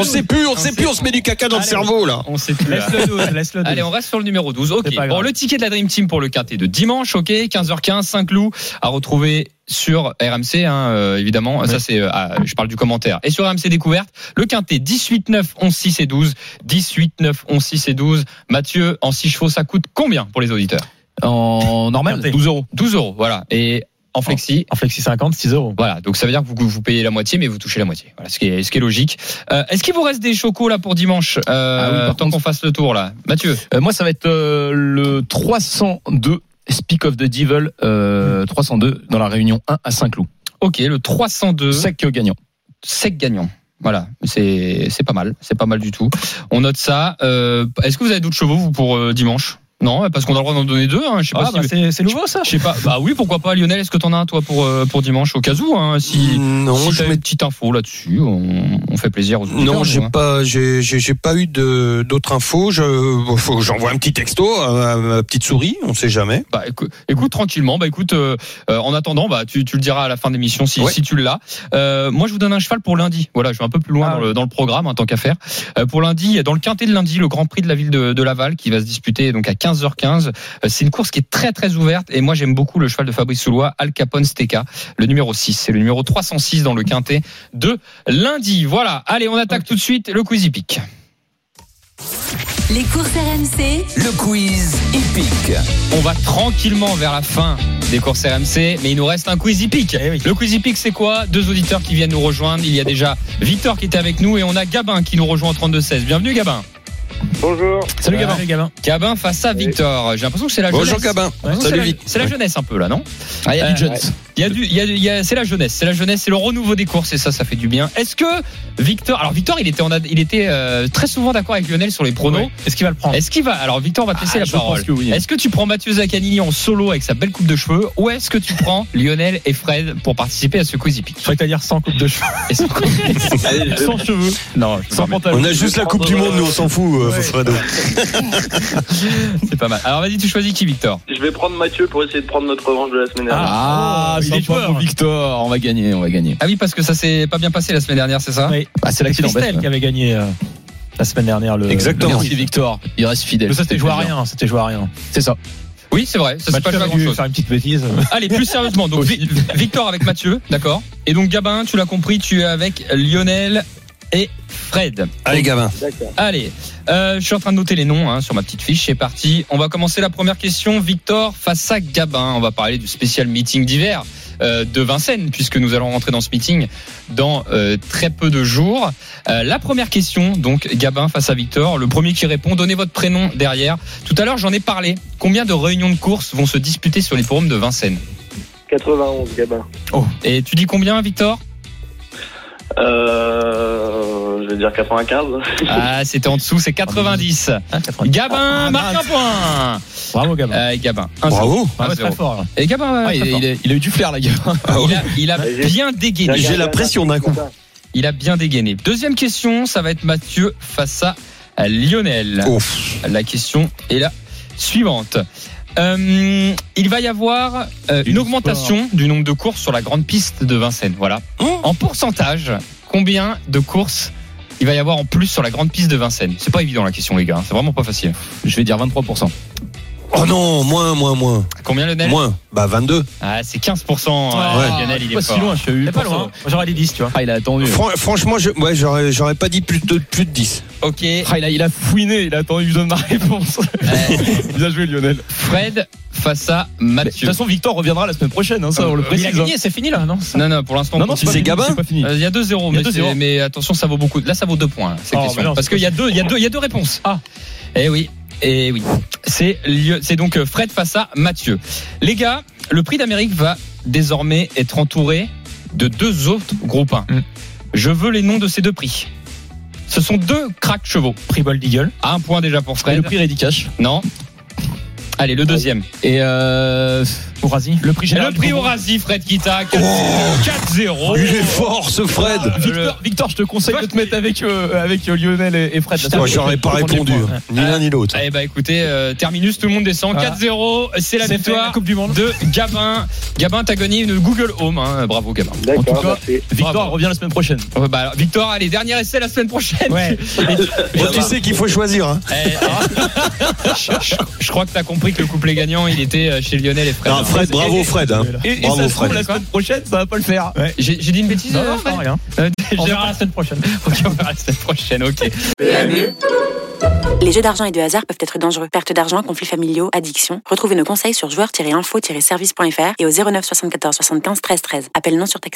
sait plus, on, sait plus, on se met du caca dans le cerveau là. on sait plus. Laisse le 12, laisse le 12. Allez, on reste sur le numéro 12. Ok. Bon, le ticket de la Dream Team pour le quintet de dimanche. Ok. 15h15, Saint-Cloud à retrouver sur RMC, hein, euh, évidemment. Ça, c'est, euh, ah, je parle du commentaire. Et sur RMC Découverte, le quintet 18, 9, 11, 6 et 12. 18, 9, 11, 6 et 12. Mathieu, en 6 chevaux, ça coûte combien pour les auditeurs? En normal, Regardez. 12 euros. 12 euros. Voilà. Et en flexi, En flexi 50, 6 euros. Voilà, donc ça veut dire que vous, vous payez la moitié, mais vous touchez la moitié. Voilà, ce qui est, ce qui est logique. Euh, Est-ce qu'il vous reste des chocos là pour dimanche euh, Ah oui, Tant contre. qu'on fasse le tour là, Mathieu? Euh, moi, ça va être euh, le 302 Speak of the Devil, euh, 302 dans la réunion 1 à Saint-Cloud. Ok, le 302 Sec gagnant. sec gagnant. Voilà, c'est c'est pas mal, c'est pas mal du tout. On note ça. Euh, Est-ce que vous avez d'autres chevaux vous pour euh, dimanche? Non, parce qu'on a le droit d'en donner deux. Hein. Je sais pas Ah, si. bah, c'est c'est nouveau ça. je sais pas. Bah oui, pourquoi pas, Lionel. Est-ce que t'en as un toi pour euh, pour dimanche au cas où hein, Si non, si je t'as mets- une petite info là-dessus, on, on fait plaisir aux auditeurs. Non, j'ai hein. pas, j'ai, j'ai j'ai pas eu de d'autres infos. Je, faut que j'envoie un petit texto à ma petite souris. On sait jamais. Bah écoute, écoute tranquillement. Bah écoute, euh, euh, en attendant, bah tu, tu le diras à la fin de l'émission si, Ouais. si tu l'as. Euh, moi, je vous donne un cheval pour lundi. Voilà, je vais un peu plus loin Ah dans, le, dans le programme, en tant qu'à faire. Euh, pour lundi, dans le quintet de lundi, le Grand Prix de la ville de, de Laval qui va se disputer donc à 15h15. Euh, c'est une course qui est très très ouverte et moi j'aime beaucoup le cheval de Fabrice Soulois, Al Capone Steka, le numéro 6. C'est le numéro 306 dans le quintet de lundi. Voilà. Allez, on attaque tout de suite le quizy pick. Les courses RMC, Le quiz hippique. On va tranquillement vers la fin des courses RMC, mais il nous reste un quiz hippique. Eh oui. Le quiz hippique, c'est quoi? Deux auditeurs qui viennent nous rejoindre. Il y a déjà Victor qui était avec nous et on a Gabin qui nous rejoint en 32-16. Bienvenue Gabin. Bonjour. Salut. Gabin. Gabin. Gabin face à Victor. J'ai l'impression que c'est la Bonjour jeunesse. Gabin. L'impression que Salut c'est la- Vic. C'est la jeunesse un peu là, non? Ah, il y a Euh, du Jones. Il y a du, il y a, du- il y a- c'est la jeunesse, c'est la jeunesse, c'est le renouveau des courses et ça, ça fait du bien. Est-ce que Victor, alors Victor, il était, en, il était euh, très souvent d'accord avec Lionel sur les pronos. Ouais. Est-ce qu'il va le prendre? Est-ce qu'il va Alors Victor, on va te laisser Ah, la parole. oui. Est-ce que tu prends Mathieu Zaccanini en solo avec sa belle coupe de cheveux ou est-ce que tu prends [laughs] Lionel et Fred pour participer à ce quiz hippique Je crois que t'as dire sans coupe de cheveux. [laughs] Sans- cheveux. Non, Sans pantalon. On a juste la Coupe du Monde, nous on s'en fout, euh, [laughs] c'est pas mal. Alors vas-y, tu choisis qui, Victor? Je vais prendre Mathieu pour essayer de prendre notre revanche de la semaine dernière. Ah, Oh, il est joueur. Victor. On va gagner, on va gagner. Ah oui, parce que ça s'est pas bien passé la semaine dernière, c'est ça? Oui. Ah, c'est l'accident. Bête. qui avait gagné euh, la semaine dernière le. Exactement. le Merci. Victor. Il reste fidèle. Mais ça c'était joué à rien. C'était joué à rien. C'est ça. Oui, c'est vrai, ça s'est pas Mathieu joué à a grand dû chose. faire une petite bêtise. [laughs] Allez, plus sérieusement, donc Vi- Victor avec Mathieu, d'accord? Et donc Gabin, tu l'as compris, tu es avec Lionel et Fred. Allez Gabin. D'accord. Allez, euh, je suis en train de noter les noms hein, sur ma petite fiche. C'est parti. On va commencer la première question. Victor face à Gabin. On va parler du spécial meeting d'hiver euh, de Vincennes, puisque nous allons rentrer dans ce meeting dans euh, très peu de jours. Euh, la première question, donc Gabin face à Victor. Le premier qui répond, donnez votre prénom derrière. Tout à l'heure, j'en ai parlé. Combien de réunions de course vont se disputer sur les forums de Vincennes? 91, Gabin. Et tu dis combien, Victor? Euh, je vais dire 95. Ah, c'était en dessous, c'est 90. Hein, 90. Gabin Ah, marque un point. Bravo Gabin. Euh, Gabin. un Bravo. Ah ouais, 1-0. très fort. là. Et Gabin, Ah, il, très il fort. a, il a eu du flair, la gars. [laughs] il a, il a J'ai- bien dégainé. J'ai la pression d'un coup. Il a bien dégainé. Deuxième question, ça va être Mathieu face à Lionel. Ouf. La question est la suivante. Euh, il va y avoir euh, une augmentation du nombre de courses sur la grande piste de Vincennes. Voilà. Oh. En pourcentage, combien de courses il va y avoir en plus sur la grande piste de Vincennes? C'est pas évident la question, les gars. C'est vraiment pas facile. Je vais dire 23%. Oh non, moins, moins, moins. Combien Lionel Moins. Bah 22. Ah, c'est 15%. Ouais. euh, Lionel, il est Pas fort. si loin, je suis eu pas loin. ça. J'aurais dit 10, tu vois. Ah, il a attendu. Fran- franchement, je, ouais, j'aurais, j'aurais pas dit plus de, plus de 10. Ok. Ah, il, a, il a fouiné, il a attendu que je donne ma réponse. Bien [laughs] joué Lionel. Fred face à Mais, De toute Mathieu. façon, Victor reviendra la semaine prochaine, hein, ça on le Euh, Il a précise. hein. gagné, c'est fini là, non Non, non, pour l'instant, Non, on non, c'est Gabin c'est pas fini. Euh, Il y a 2-0, Il y a mais, 2-0. c'est- mais attention, ça vaut beaucoup. Là, ça vaut 2 points, hein, cette Oh, question. Parce qu'il y a deux, il y a deux, il y a deux réponses. Ah. Eh oui, eh oui. C'est donc euh, Fred face à Mathieu. Les gars, le prix d'Amérique va désormais être entouré de deux autres groupes 1. Mm. Je veux les noms de ces deux prix. Ce sont deux cracks chevaux. Prix Bol d'Eagle. Un point déjà pour Et Fred. le prix Ready Cash. Non. Allez, le deuxième. Et euh, Le prix Le prix Eurasi, Fred Kita. 4-0. 4-0. Il est fort, ce Fred. Victor, Victor, je te conseille de te mettre avec, euh, avec euh, Lionel et, et Fred. Moi, j'aurais pas répondu. hein. Ni l'un ni l'autre. Eh bah écoutez, euh, terminus, tout le monde descend. Voilà. 4-0, c'est la victoire Coupe du Monde. de Gabin. Gabin, t'as gagné une Google Home. hein. Bravo Gabin. En tout cas. Victor Bravo. revient la semaine prochaine. Euh, bah, alors, Victor, allez, dernier essai la semaine prochaine. Ouais. [laughs] Tu sais qu'il faut choisir. Hein. Eh, ah. [laughs] je, je- je crois que t'as compris que le couplet gagnant, il était euh, chez Lionel et Fred. Non, Fred, bravo Fred. Hein. Et, et Bravo, ça se trouve, Fred. la semaine prochaine, ça va pas le faire. J'ai j'ai dit une bêtise Non, euh, non, Fred non, rien. Euh, On verra la semaine prochaine. [laughs] Ok, on verra la semaine prochaine, ok. Les jeux d'argent et de hasard peuvent être dangereux. Perte d'argent, conflits familiaux, addiction. Retrouvez nos conseils sur joueurs-info-service.fr et au 09 74 75 13 13. Appel non surtaxé.